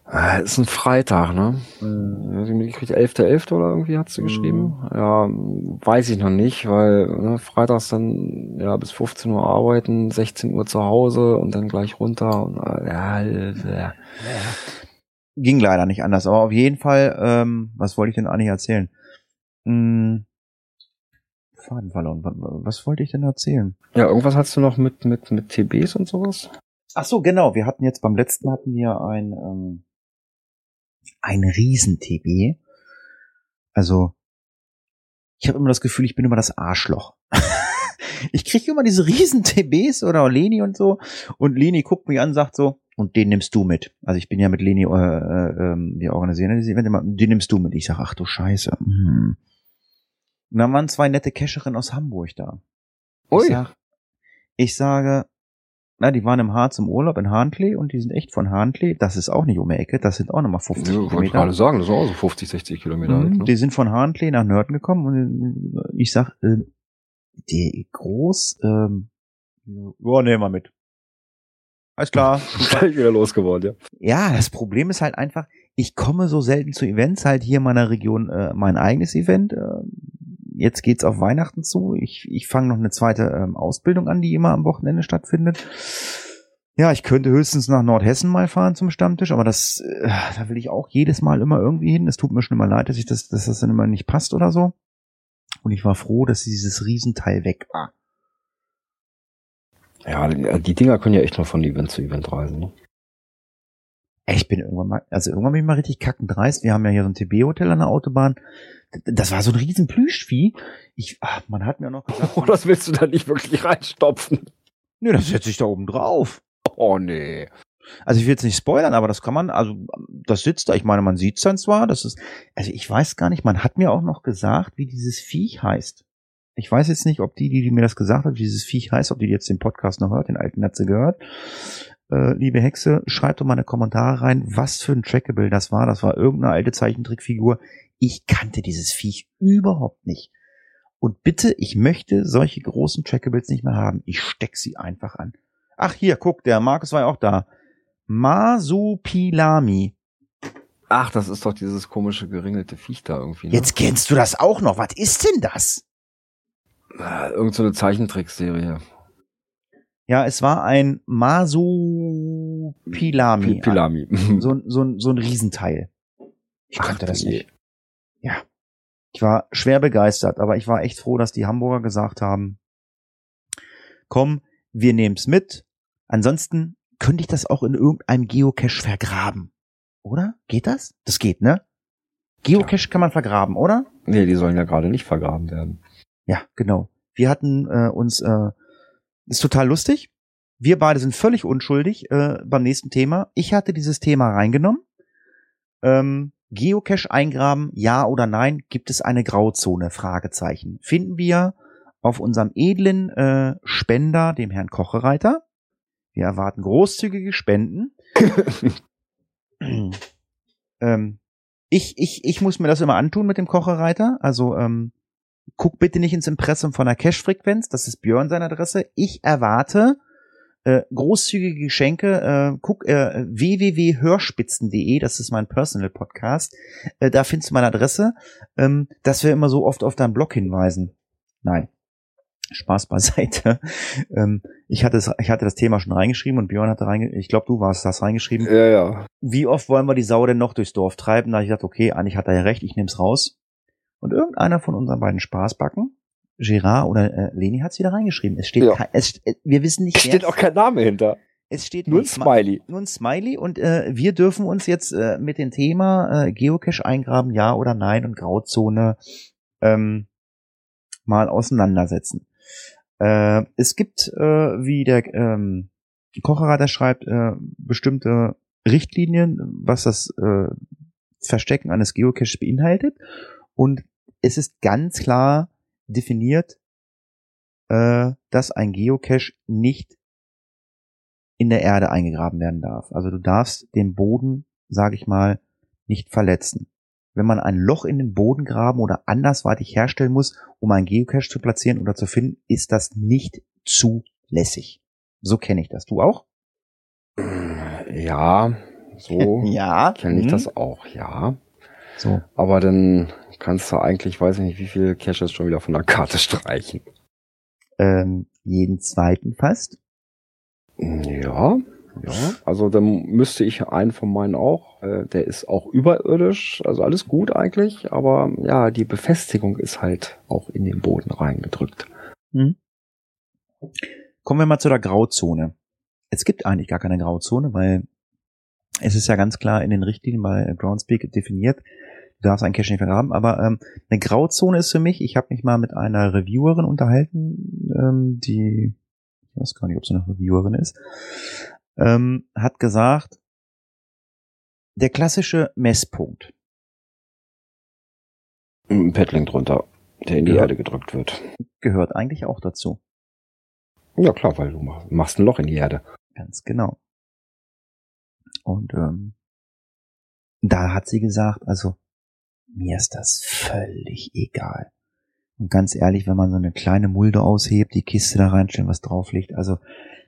Ah, ist ein Freitag, ne? Weiß ich kriegt 11.11. oder irgendwie hat sie Mhm. geschrieben. Ja, weiß ich noch nicht, weil ne, freitags dann ja bis 15 Uhr arbeiten, 16 Uhr zu Hause und dann gleich runter. Und, äh, ja, ja. Ging leider nicht anders, aber auf jeden Fall, ähm, was wollte ich denn eigentlich erzählen? Hm, Faden verloren. Was, wollte ich denn erzählen? ja, irgendwas hast du noch mit mit mit TBs und sowas? Ach so, genau. Wir hatten jetzt beim letzten hatten wir ein ähm, ein Riesen-TB. Also ich habe immer das Gefühl, ich bin immer das Arschloch. <laughs> ich kriege immer diese Riesen-TBs oder Leni und so. Und Leni guckt mich an, und sagt so, und den nimmst du mit. Also ich bin ja mit Leni, äh, äh, ähm, wir organisieren dieses Event immer, den nimmst du mit. Ich sag, ach du Scheiße. Hm. Und dann waren zwei nette Cacherinnen aus Hamburg da. Ich, Ui. sag, ich sage, na, die waren im Harz im Urlaub in Hahnklee und die sind echt von Hahnklee. Das ist auch nicht um die Ecke, das sind auch nochmal 50 Ja, Kilometer. gerade sagen, das sind auch so 50, 60 Kilometer. Mhm, halt, ne? Die sind von Hahnklee nach Nörten gekommen und ich sag, äh, die groß, ähm, ja, nehmen wir mit. Alles klar. <laughs> Gleich wieder losgeworden, ja. Ja, das Problem ist halt einfach, ich komme so selten zu Events, halt hier in meiner Region äh, mein eigenes Event. Äh, jetzt geht's auf Weihnachten zu. Ich, ich fange noch eine zweite ähm, Ausbildung an, die immer am Wochenende stattfindet. Ja, ich könnte höchstens nach Nordhessen mal fahren zum Stammtisch, aber das, äh, da will ich auch jedes Mal immer irgendwie hin. Es tut mir schon immer leid, dass ich das, dass das dann immer nicht passt oder so. Und ich war froh, dass dieses Riesenteil weg war. Ja, die, Dinger können ja echt noch von Event zu Event reisen. Ne? Ich bin irgendwann mal, also irgendwann bin ich mal richtig kackendreist. Wir haben ja hier so ein TB-Hotel an der Autobahn. Das war so ein riesen Plüschvieh. Ich, ach, man hat mir noch gesagt, <laughs> Oh, das willst du da nicht wirklich reinstopfen. nö, das setze ich da oben drauf. Oh nee. Also ich will jetzt nicht spoilern, aber das kann man, also das sitzt da. Ich meine, man sieht es dann zwar, das ist, also ich weiß gar nicht, man hat mir auch noch gesagt, wie dieses Viech heißt. Ich weiß jetzt nicht, ob die, die, die mir das gesagt hat, wie dieses Viech heißt, ob die jetzt den Podcast noch hört, den alten hat sie gehört. Äh, liebe Hexe, schreibt doch mal eine Kommentare rein, was für ein Trackable das war. Das war irgendeine alte Zeichentrickfigur. Ich kannte dieses Viech überhaupt nicht. Und bitte, ich möchte solche großen Trackables nicht mehr haben. Ich steck sie einfach an. Ach hier, guck, der Markus war ja auch da. Masupilami. Ach, das ist doch dieses komische geringelte Viech da irgendwie. Ne? Jetzt kennst du das auch noch. Was ist denn das? Ah, Irgend so eine Zeichentrickserie. Ja, es war ein Masupilami. Pi- Pilami. <laughs> So, ein- <laughs> so, so ein Riesenteil. Ich kannte das nicht. Ja. Ich war schwer begeistert, aber ich war echt froh, dass die Hamburger gesagt haben, komm, wir nehmen's mit. Ansonsten könnte ich das auch in irgendeinem Geocache vergraben. Oder? Geht das? Das geht, ne? Geocache kann man vergraben, oder? Nee, die sollen ja gerade nicht vergraben werden. Ja, genau. Wir hatten äh, uns, äh, ist total lustig. Wir beide sind völlig unschuldig äh, beim nächsten Thema. Ich hatte dieses Thema reingenommen. Ähm, Geocache eingraben, ja oder nein? Gibt es eine Grauzone? Fragezeichen. Finden wir auf unserem edlen äh, Spender, dem Herrn Kochereiter. Wir erwarten großzügige Spenden. <laughs> ähm, ich, ich, ich muss mir das immer antun mit dem Kochereiter. Also ähm, guck bitte nicht ins Impressum von der Cache-Frequenz. Das ist Björn seine Adresse. Ich erwarte äh, großzügige Geschenke. Äh, guck äh, www.hörspitzen.de. Das ist mein Personal Podcast. Äh, da findest du meine Adresse. Ähm, dass wir immer so oft auf deinen Blog hinweisen. Nein. Spaß beiseite. <laughs> ähm, ich hatte es, ich hatte das Thema schon reingeschrieben und Björn hatte reingeschrieben, ich glaube, du warst das reingeschrieben. Ja, ja. Wie oft wollen wir die Sau denn noch durchs Dorf treiben? Da hab ich gedacht, okay, eigentlich hat er ja recht, ich nehm's raus. Und irgendeiner von unseren beiden Spaßbacken, Gerard oder äh, Leni hat's wieder reingeschrieben. Es steht, Ja. kein, es, äh, wir wissen nicht, Es steht auch kein Name hinter. es steht Nur ein Smi- Smiley. nur ein Smiley und äh, wir dürfen uns jetzt äh, mit dem Thema äh, Geocache eingraben, ja oder nein und Grauzone ähm, mal auseinandersetzen. Äh, es gibt, äh, wie der ähm, Kochereiter schreibt, äh, bestimmte Richtlinien, was das äh, Verstecken eines Geocaches beinhaltet und es ist ganz klar definiert, äh, dass ein Geocache nicht in der Erde eingegraben werden darf. Also du darfst den Boden, sage ich mal, nicht verletzen. Wenn man ein Loch in den Boden graben oder andersweitig herstellen muss, um einen Geocache zu platzieren oder zu finden, ist das nicht zulässig. So kenne ich das. Du auch? Ja, so <laughs> Ja. kenne ich Mhm. das auch, ja. So. Aber dann kannst du eigentlich, weiß ich nicht, wie viele Caches schon wieder von der Karte streichen. Ähm, jeden zweiten fast. Ja, ja. Also dann müsste ich einen von meinen auch. Äh, der ist auch überirdisch, also alles gut eigentlich, aber ja, die Befestigung ist halt auch in den Boden reingedrückt. Mhm. Kommen wir mal zu der Grauzone. Es gibt eigentlich gar keine Grauzone, weil es ist ja ganz klar in den Richtlinien bei Groundspeak definiert, du darfst einen Cache nicht vergraben, aber ähm, eine Grauzone ist für mich, ich habe mich mal mit einer Reviewerin unterhalten, ähm, die, ich weiß gar nicht, ob sie eine Reviewerin ist, ähm, hat gesagt, der klassische Messpunkt, Ein Paddling drunter, der in die Ja. Erde gedrückt wird. gehört eigentlich auch dazu. Ja klar, weil du mach- machst ein Loch in die Erde. Ganz genau. Und ähm, da hat sie gesagt, also mir ist das völlig egal. Und ganz ehrlich, wenn man so eine kleine Mulde aushebt, die Kiste da reinstellen, was drauf liegt, also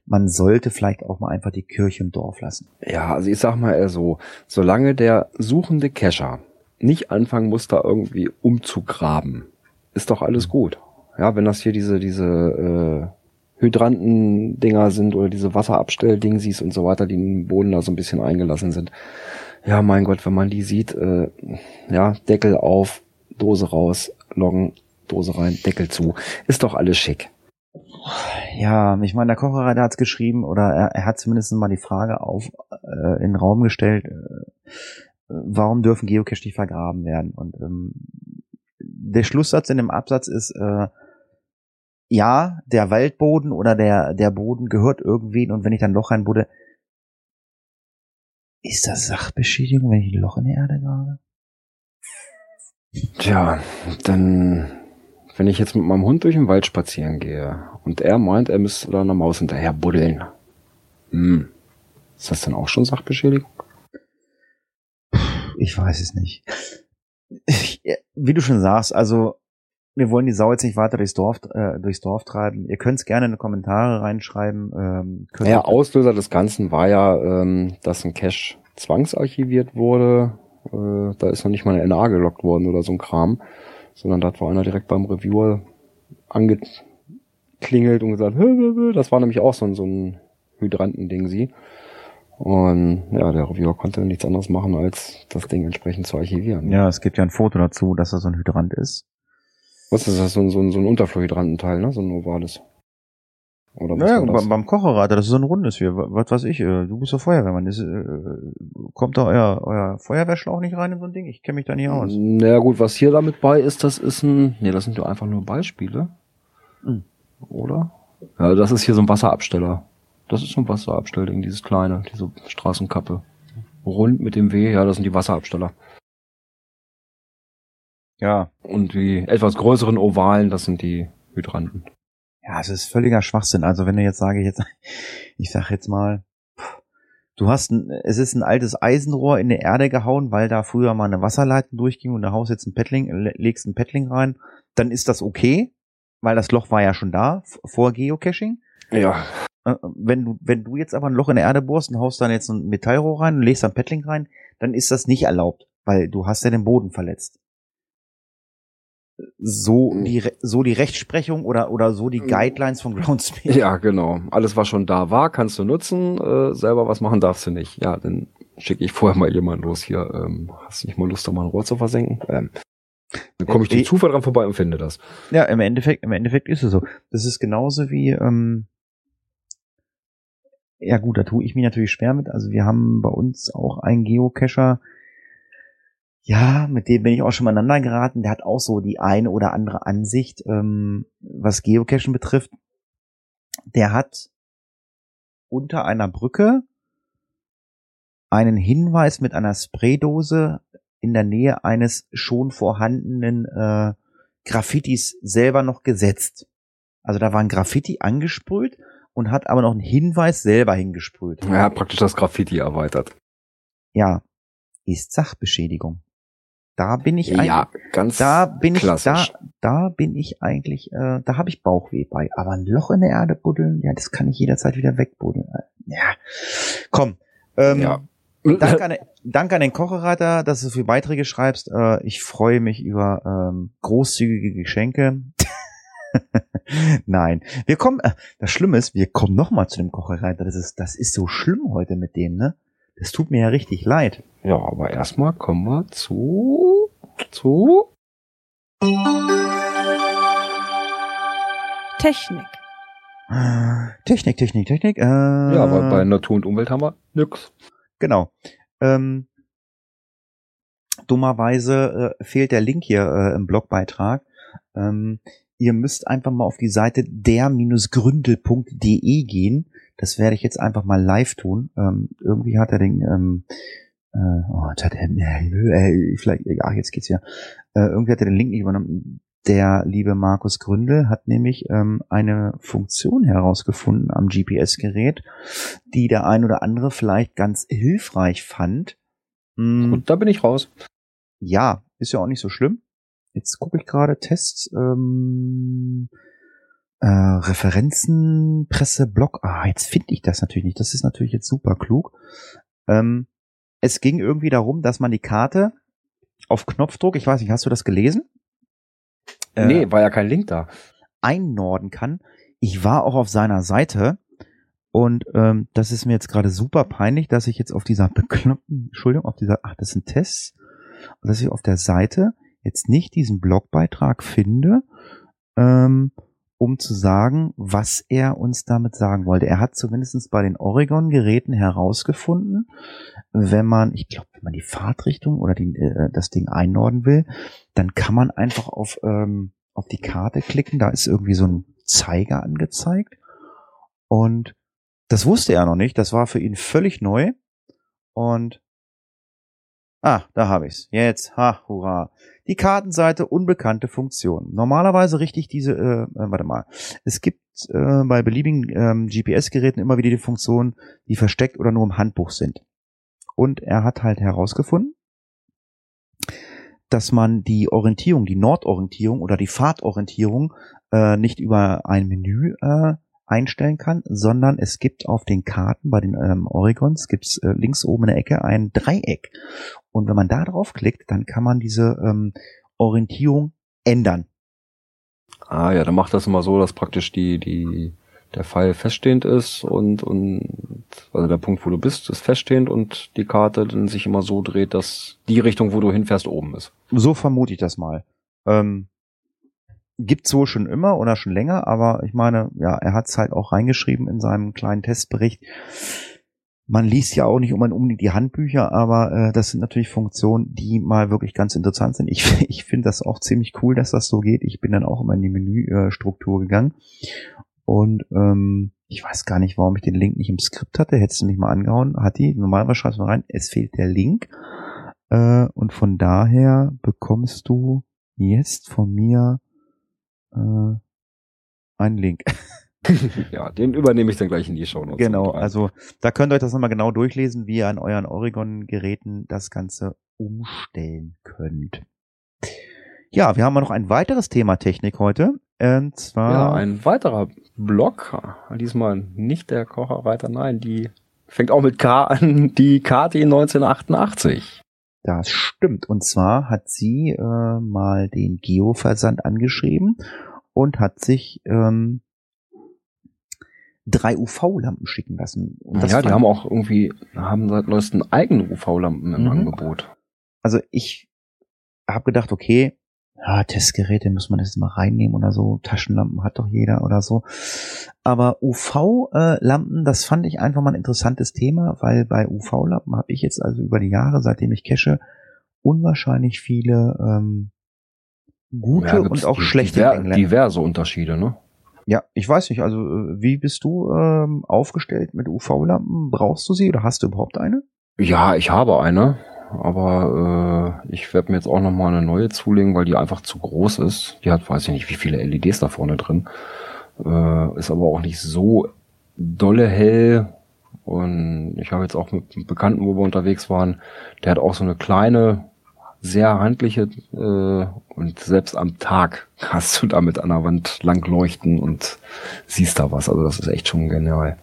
man sollte vielleicht auch mal einfach die Kirche im Dorf lassen. Ja, also ich sag mal eher so, solange der suchende Cacher nicht anfangen muss, da irgendwie umzugraben, ist doch alles gut. Ja, wenn das hier diese, diese äh, Hydranten-Dinger sind oder diese Wasserabstelldingsies und so weiter, die im Boden da so ein bisschen eingelassen sind. Ja, mein Gott, wenn man die sieht, äh, ja, Deckel auf, Dose raus, Loggen, Dose rein, Deckel zu. Ist doch alles schick. Ja, ich meine, der Kochereiter hat es geschrieben oder er, er hat zumindest mal die Frage auf äh, in den Raum gestellt, äh, warum dürfen Geocache nicht vergraben werden? Und ähm, der Schlusssatz in dem Absatz ist, äh, ja, der Waldboden oder der, der Boden gehört irgendwen und wenn ich dann Loch reinbuddel, Ist das Sachbeschädigung, wenn ich ein Loch in der Erde grabe? <laughs> Tja, dann, wenn ich jetzt mit meinem Hund durch den Wald spazieren gehe und er meint, er müsste da einer Maus hinterher buddeln. Hm. Ist das dann auch schon Sachbeschädigung? Ich weiß es nicht. Ich, wie du schon sagst, also wir wollen die Sau jetzt nicht weiter durchs Dorf, äh, durchs Dorf treiben. Ihr könnt es gerne in die Kommentare reinschreiben. Ähm, Naja, Auslöser des Ganzen war ja, ähm, dass ein Cache zwangsarchiviert wurde. Äh, da ist noch nicht mal eine NA gelockt worden oder so ein Kram, sondern da hat war einer direkt beim Reviewer angeklingelt und gesagt, hö, hö, hö. das war nämlich auch so ein, so ein Hydrantending sie. Und ja, der Reviewer konnte nichts anderes machen, als das Ding entsprechend zu archivieren. ja, es gibt ja ein Foto dazu, dass da so ein Hydrant ist. Was ist das? So ein, so ein, so ein Unterflurhydrantenteil, ne? So ein ovales. Oder was Naja, beim, beim Kocherreiter, das ist so ein rundes hier. Was weiß ich, äh, du bist doch Feuerwehrmann. Ist, äh, kommt da euer, euer Feuerwehrschlauch nicht rein in so ein Ding? Ich kenne mich da nicht aus. Naja gut, was hier damit bei ist, das ist ein, nee, das sind ja einfach nur Beispiele. Hm. Oder? Ja, das ist hier so ein Wasserabsteller. Das ist so ein Wasserabstellding, dieses kleine, diese Straßenkappe. Rund mit dem W, ja, das sind die Wasserabsteller. Ja. Und die etwas größeren Ovalen, das sind die Hydranten. Ja, es ist völliger Schwachsinn. Also wenn du jetzt sage ich jetzt, <laughs> ich sag jetzt mal, du hast ein, es ist ein altes Eisenrohr in die Erde gehauen, weil da früher mal eine Wasserleitung durchging und da haust jetzt ein Paddling, le- legst ein Paddling rein, dann ist das okay, weil das Loch war ja schon da vor Geocaching. Ja. Äh, Wenn du, wenn du jetzt aber ein Loch in der Erde bohrst und haust dann jetzt ein Metallrohr rein und legst dann Paddling rein, dann ist das nicht erlaubt, weil du hast ja den Boden verletzt. So die, Re- so die Rechtsprechung oder, oder so die Guidelines von Groundspeak. Ja, genau. Alles, was schon da war, kannst du nutzen. Äh, selber was machen darfst du nicht. Ja, dann schicke ich vorher mal jemanden los hier. Ähm, hast du nicht mal Lust, da mal ein Rohr zu versenken? Ähm, dann komme ich Äh, durch Zufall dran vorbei und finde das. Ja, im Endeffekt, im Endeffekt ist es so. Das ist genauso wie, ähm, ja gut, da tue ich mich natürlich schwer mit. Also wir haben bei uns auch einen Geocacher, ja, mit dem bin ich auch schon mal aneinander geraten. Der hat auch so die eine oder andere Ansicht, ähm, was Geocachen betrifft. Der hat unter einer Brücke einen Hinweis mit einer Spraydose in der Nähe eines schon vorhandenen äh, Graffitis selber noch gesetzt. Also da war ein Graffiti angesprüht und hat aber noch einen Hinweis selber hingesprüht. Er hat praktisch das Graffiti erweitert. Ja, ist Sachbeschädigung. Da bin ich eigentlich, Ja, ganz da bin ich, da, klassisch. da bin ich eigentlich, äh, da habe ich Bauchweh bei. Aber ein Loch in der Erde buddeln, ja, das kann ich jederzeit wieder wegbuddeln. Ja, komm. Ähm, Ja. Danke an, danke an den Kochereiter, dass du so viele Beiträge schreibst. Äh, ich freue mich über ähm, großzügige Geschenke. <laughs> Nein, wir kommen. Äh, das Schlimme ist, wir kommen noch mal zu dem Kochereiter. Das ist, das ist so schlimm heute mit dem, ne? Das tut mir ja richtig leid. Ja, aber erstmal kommen wir zu, zu, Technik. Technik, Technik, Technik. Äh, ja, weil bei Natur und Umwelt haben wir nix. Genau. Ähm, dummerweise äh, fehlt der Link hier äh, im Blogbeitrag. Ähm, ihr müsst einfach mal auf die Seite der-gründel.de gehen. Das werde ich jetzt einfach mal live tun. Ähm, irgendwie hat er den, ähm, äh, oh, hat er, äh, vielleicht, ja, jetzt geht's ja. Äh, irgendwie hat er den Link nicht übernommen. Der liebe Markus Gründel hat nämlich ähm, eine Funktion herausgefunden am GPS-Gerät, die der ein oder andere vielleicht ganz hilfreich fand. Hm, Und da bin ich raus. ja, ist ja auch nicht so schlimm. Jetzt gucke ich gerade Tests, ähm, äh, Referenzen, Presse, Blog. Ah, jetzt finde ich das natürlich nicht. Das ist natürlich jetzt super klug. Ähm, es ging irgendwie darum, dass man die Karte auf Knopfdruck, ich weiß nicht, hast du das gelesen? Äh, nee, war ja kein Link da. einnorden kann. Ich war auch auf seiner Seite und ähm, das ist mir jetzt gerade super peinlich, dass ich jetzt auf dieser bekloppten, Entschuldigung, auf dieser, ach, das sind Tests, dass ich auf der Seite jetzt nicht diesen Blogbeitrag finde, ähm, um zu sagen, was er uns damit sagen wollte. Er hat zumindest bei den Oregon-Geräten herausgefunden, wenn man, ich glaube, wenn man die Fahrtrichtung oder die, äh, das Ding einnorden will, dann kann man einfach auf, ähm, auf die Karte klicken. Da ist irgendwie so ein Zeiger angezeigt. Und das wusste er noch nicht. Das war für ihn völlig neu. Und Ah, da habe ich's. Jetzt, ha, hurra. Die Kartenseite unbekannte Funktion. Normalerweise richte ich diese, äh, äh, warte mal. Es gibt äh, bei beliebigen ähm, GPS-Geräten immer wieder die Funktion, die versteckt oder nur im Handbuch sind. Und er hat halt herausgefunden, dass man die Orientierung, die Nordorientierung oder die Fahrtorientierung äh, nicht über ein Menü äh, einstellen kann, sondern es gibt auf den Karten bei den ähm, Oregons gibt's äh, links oben in der Ecke ein Dreieck. Und wenn man da draufklickt, dann kann man diese ähm, Orientierung ändern. Ah ja, dann macht das immer so, dass praktisch die, die, der Pfeil feststehend ist und, und also der Punkt, wo du bist, ist feststehend und die Karte dann sich immer so dreht, dass die Richtung, wo du hinfährst, oben ist. So vermute ich das mal. Ähm, gibt's wohl schon immer oder schon länger, aber ich meine, ja, er hat's halt auch reingeschrieben in seinem kleinen Testbericht. Man liest ja auch nicht unbedingt die Handbücher, aber äh, das sind natürlich Funktionen, die mal wirklich ganz interessant sind. Ich, <laughs> ich finde das auch ziemlich cool, dass das so geht. Ich bin dann auch immer in die Menüstruktur gegangen und ähm, ich weiß gar nicht, warum ich den Link nicht im Skript hatte. Hättest du mich mal angehauen, hat die. Normalerweise schreibst du rein, es fehlt der Link. Äh, und von daher bekommst du jetzt von mir äh, einen Link. <laughs> ja, den übernehme ich dann gleich in die Show Notes. Genau, also da könnt ihr euch das nochmal genau durchlesen, wie ihr an euren Oregon-Geräten das Ganze umstellen könnt. Ja, wir haben noch ein weiteres Thema Technik heute. Und zwar. Ja, ein weiterer Block. Diesmal nicht der Kocherreiter, nein, die fängt auch mit K an, die KT 1988. Das stimmt. Und zwar hat sie äh, mal den Geo-Versand angeschrieben und hat sich ähm, drei UV-Lampen schicken lassen. Und ja, die haben auch irgendwie, haben seit neuestem eigene UV-Lampen im Mhm. Angebot. Also ich habe gedacht, okay, ja, Testgeräte muss man das mal reinnehmen oder so. Taschenlampen hat doch jeder oder so. Aber UV-Lampen, das fand ich einfach mal ein interessantes Thema, weil bei UV-Lampen habe ich jetzt also über die Jahre, seitdem ich cache, unwahrscheinlich viele ähm, gute Ja, und auch schlechte diver Engländer. diverse Unterschiede, ne? Ja, ich weiß nicht, also äh, wie bist du ähm, aufgestellt mit UV-Lampen? Brauchst du sie oder hast du überhaupt eine? Ja, ich habe eine, aber äh, ich werde mir jetzt auch noch mal eine neue zulegen, weil die einfach zu groß ist. Die hat, weiß ich nicht, wie viele LEDs da vorne drin. Äh, ist aber auch nicht so dolle hell. Und ich habe jetzt auch mit einem Bekannten, wo wir unterwegs waren, der hat auch so eine kleine, sehr handliche äh, und selbst am Tag <laughs> hast du damit an der Wand lang leuchten und siehst da was. Also das ist echt schon genial.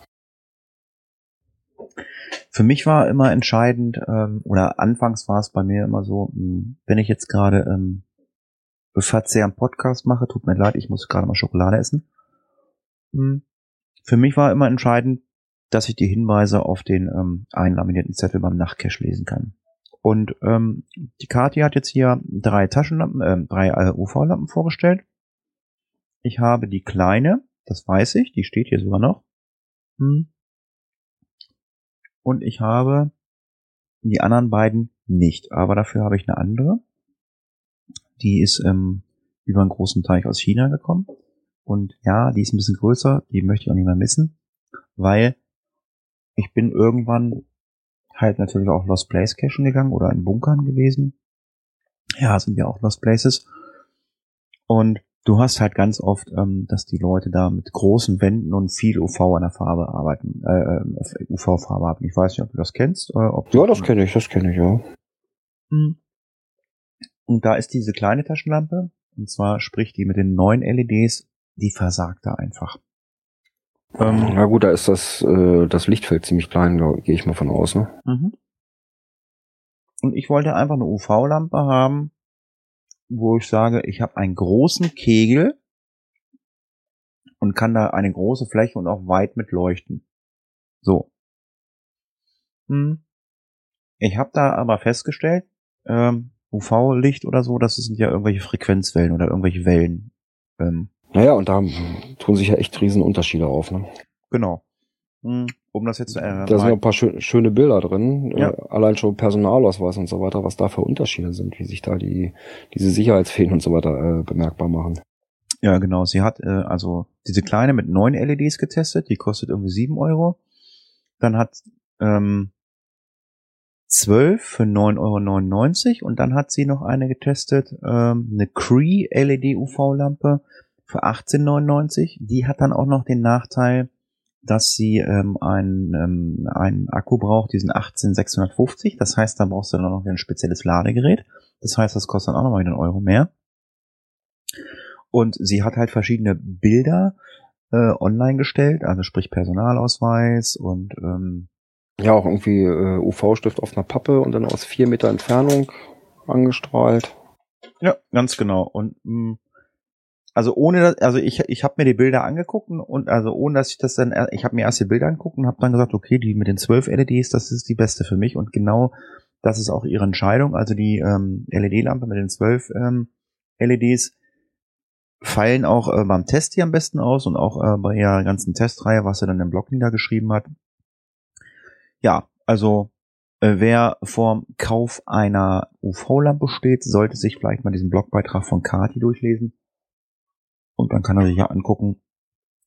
Für mich war immer entscheidend, ähm, oder anfangs war es bei mir immer so, mh, wenn ich jetzt gerade ähm, Verzehr am Podcast mache, tut mir leid, ich muss gerade mal Schokolade essen. Mh, Für mich war immer entscheidend, dass ich die Hinweise auf den ähm, einlaminierten Zettel beim Nachtcache lesen kann. Und ähm, die Kati hat jetzt hier drei Taschenlampen, äh, drei UV-Lampen vorgestellt. Ich habe die kleine, das weiß ich, die steht hier sogar noch. Hm. Und ich habe die anderen beiden nicht, aber dafür habe ich eine andere. Die ist ähm, über einen großen Teich aus China gekommen. Und ja, die ist ein bisschen größer, die möchte ich auch nicht mehr missen, weil ich bin irgendwann halt natürlich auch Lost Place cachen gegangen oder in Bunkern gewesen. Ja, sind ja auch Lost Places. Und du hast halt ganz oft, ähm, dass die Leute da mit großen Wänden und viel UV an der Farbe arbeiten, äh, UV-Farbe haben. Ich weiß nicht, ob du das kennst. Äh, ob Ja, das kenne ich, das kenne ich, ja. Hm. Und da ist diese kleine Taschenlampe, und zwar sprich die mit den neuen LEDs, die versagt da einfach. Ähm, Na gut, da ist das, äh, das Lichtfeld ziemlich klein, gehe ich mal von aus, ne? Mhm. Und ich wollte einfach eine UV-Lampe haben, wo ich sage, ich habe einen großen Kegel und kann da eine große Fläche und auch weit mit leuchten. So. Hm. Ich habe da aber festgestellt, ähm, UV-Licht oder so, das sind ja irgendwelche Frequenzwellen oder irgendwelche Wellen. Ähm, Naja, und da tun sich ja echt riesen Unterschiede auf, ne? genau. Hm. Um das jetzt äh, Da sind mal- ja ein paar schö schöne Bilder drin, Ja. äh, allein schon Personalausweis und so weiter, was da für Unterschiede sind, wie sich da die, diese Sicherheitsfehlen und so weiter äh, bemerkbar machen. Ja, genau. Sie hat äh, also diese kleine mit neun LEDs getestet, die kostet irgendwie sieben Euro. Dann hat ähm, 12 für 9,99 Euro und dann hat sie noch eine getestet, ähm, eine Cree LED UV-Lampe für 18,99. Die hat dann auch noch den Nachteil, dass sie ähm, einen, ähm, einen Akku braucht, diesen 18650. Das heißt, da brauchst du dann auch noch ein spezielles Ladegerät. Das heißt, das kostet dann auch noch mal einen Euro mehr. Und sie hat halt verschiedene Bilder äh, online gestellt, also sprich Personalausweis und ähm, Ja, auch irgendwie äh, UV-Stift auf einer Pappe und dann aus vier Meter Entfernung angestrahlt. Ja, ganz genau. Und mh, also ohne das, also ich ich habe mir die Bilder angeguckt und- also ohne dass ich das dann ich habe mir erst die Bilder angeguckt und habe dann gesagt, okay, die mit den zwölf LEDs, das ist die beste für mich und genau das ist auch ihre Entscheidung. Also die ähm, LED-Lampe mit den zwölf ähm, LEDs fallen auch äh, beim Test hier am besten aus und auch äh, bei ihrer ganzen Testreihe, was sie dann im Blog niedergeschrieben hat. Ja, also äh, wer vorm Kauf einer UV-Lampe steht, sollte sich vielleicht mal diesen Blogbeitrag von Kati durchlesen. Und dann kann er sich ja angucken,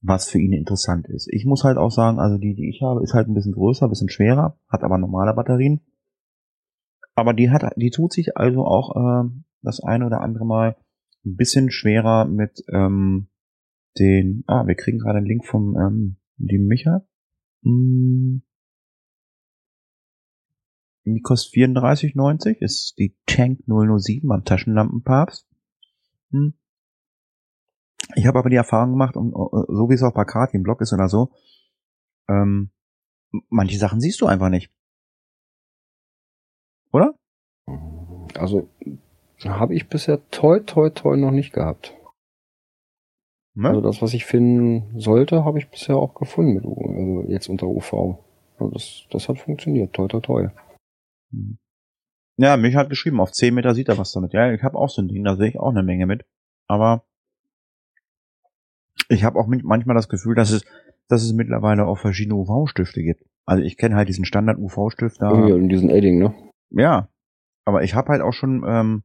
was für ihn interessant ist. Ich muss halt auch sagen, also die, die ich habe, ist halt ein bisschen größer, ein bisschen schwerer, hat aber normale Batterien. Aber die hat, die tut sich also auch äh, das eine oder andere Mal ein bisschen schwerer mit ähm, den. Ah, wir kriegen gerade einen Link vom ähm, lieben Micha. Hm. Die kostet 34,90, ist die Tank 007 am Taschenlampenpapst. Hm. Ich habe aber die Erfahrung gemacht, und äh, so wie es auch bei Kati im Blog ist oder so, ähm, manche Sachen siehst du einfach nicht. Oder? Also habe ich bisher toi toi toi noch nicht gehabt. Ne? Also das, was ich finden sollte, habe ich bisher auch gefunden mit U also jetzt unter UV. Also das, das hat funktioniert, toi toi toi. Mhm. Ja, mich hat geschrieben, auf 10 Meter sieht er was damit. Ja, ich habe auch so ein Ding, da sehe ich auch eine Menge mit. Aber ich habe auch manchmal das Gefühl, dass es, dass es mittlerweile auch verschiedene UV-Stifte gibt. Also ich kenne halt diesen Standard-UV-Stift da. Irgendwie in diesen Edding, ne? Ja, aber ich habe halt auch schon ähm,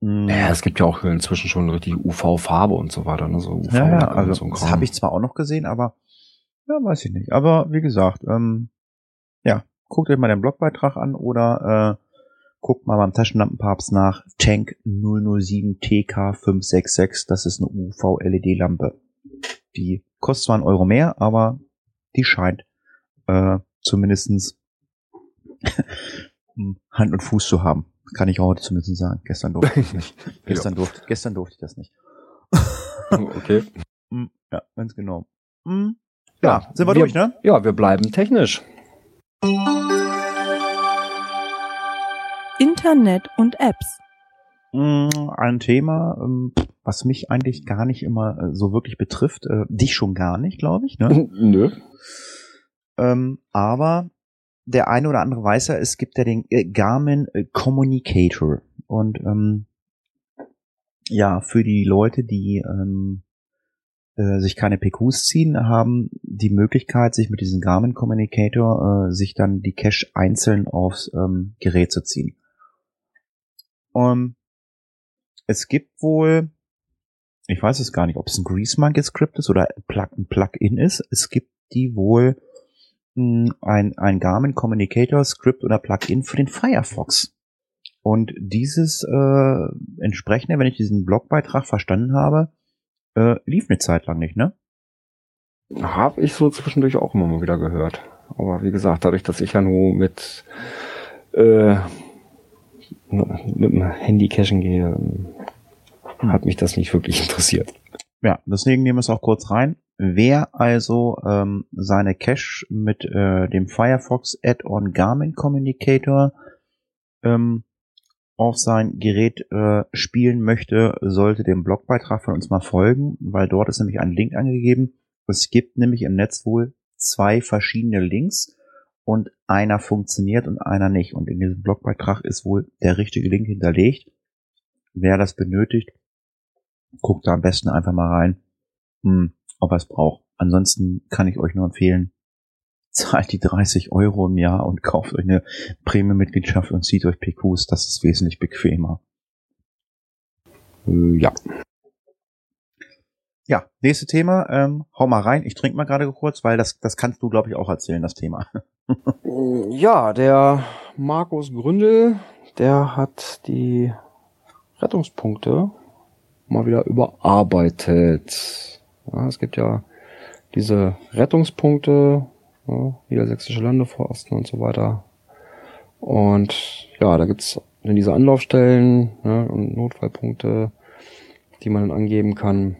mh, Ja, es gibt ja auch inzwischen schon richtig UV-Farbe und so weiter, ne? So UV Ja, ja, und also so das habe ich zwar auch noch gesehen, aber ja, weiß ich nicht. Aber wie gesagt, ähm, ja, guckt euch mal den Blogbeitrag an oder guckt mal beim Taschenlampenpapst nach Tank 007 TK566. Das ist eine UV-LED-Lampe. Die kostet zwar einen Euro mehr, aber die scheint äh, zumindestens <laughs> Hand und Fuß zu haben. Kann ich heute zumindest sagen. Gestern durfte ich nicht. <laughs> Gestern, durfte, gestern durfte ich das nicht. okay. Mm, Ja, ganz genau. Mm, Ja, sind wir, durch, ne? Ja, wir bleiben technisch. Internet und Apps. Mm, Ein Thema, ähm, was mich eigentlich gar nicht immer äh, so wirklich betrifft. Äh, Dich schon gar nicht, glaube ich. Ne? <laughs> Nö. ähm, aber der eine oder andere weiß ja, es gibt ja den äh, Garmin Communicator. Und ähm, ja, für die Leute, die ähm, äh, sich keine PQs ziehen, haben die Möglichkeit, sich mit diesem Garmin Communicator äh, sich dann die Cache einzeln aufs ähm, Gerät zu ziehen. Ähm, es gibt wohl, ich weiß es gar nicht, ob es ein Grease Monkey Script ist oder ein Plug- ein Plugin ist. Es gibt die wohl mh, ein, ein Garmin Communicator Script oder Plugin für den Firefox. Und dieses äh, entsprechende, wenn ich diesen Blogbeitrag verstanden habe, äh, lief eine Zeit lang nicht, ne? Habe ich so zwischendurch auch immer mal wieder gehört. Aber wie gesagt, dadurch, dass ich ja nur mit, äh, mit dem Handy cashen gehe, ähm, hat mich das nicht wirklich <laughs> interessiert. Ja, deswegen nehmen wir es auch kurz rein. Wer also ähm, seine Cache mit äh, dem Firefox Add-on Garmin Communicator ähm, auf sein Gerät äh, spielen möchte, sollte dem Blogbeitrag von uns mal folgen, weil dort ist nämlich ein Link angegeben. Es gibt nämlich im Netz wohl zwei verschiedene Links und einer funktioniert und einer nicht. Und in diesem Blogbeitrag ist wohl der richtige Link hinterlegt. Wer das benötigt, guckt da am besten einfach mal rein, hm, ob er es braucht. Ansonsten kann ich euch nur empfehlen, <laughs> zahlt die 30 Euro im Jahr und kauft euch eine Premium-Mitgliedschaft und zieht euch PQs. Das ist wesentlich bequemer. Äh, ja. Ja, nächste Thema. Ähm, hau mal rein. Ich trinke mal gerade kurz, weil das, das kannst du, glaube ich, auch erzählen, das Thema. <laughs> Ja, der Markus Gründel, der hat die Rettungspunkte mal wieder überarbeitet. Ja, es gibt ja diese Rettungspunkte, ja, Niedersächsische Landeforsten und so weiter. Und ja, da gibt's dann diese Anlaufstellen ja, und Notfallpunkte, die man dann angeben kann.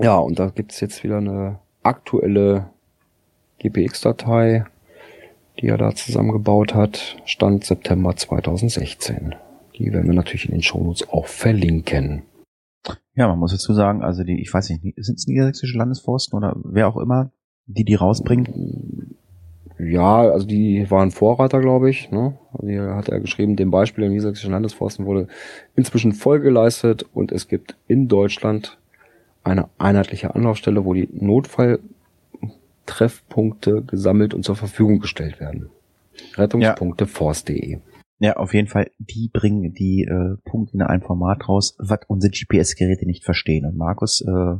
Ja, und da gibt's jetzt wieder eine aktuelle GPX-Datei, die er da zusammengebaut hat, Stand September 2016. Die werden wir natürlich in den Shownotes auch verlinken. Ja, man muss dazu sagen, also die, ich weiß nicht, sind es niedersächsische Landesforsten oder wer auch immer, die die rausbringen? Ja, also die waren Vorreiter, glaube ich. Ne? Also hier hat er geschrieben, dem Beispiel der niedersächsischen Landesforsten wurde inzwischen voll geleistet und es gibt in Deutschland eine einheitliche Anlaufstelle, wo die Notfalltreffpunkte gesammelt und zur Verfügung gestellt werden. Rettungspunkte ja. forst.de. Ja, auf jeden Fall, die bringen die äh, Punkte in einem Format raus, was unsere GPS-Geräte nicht verstehen. Und Markus äh,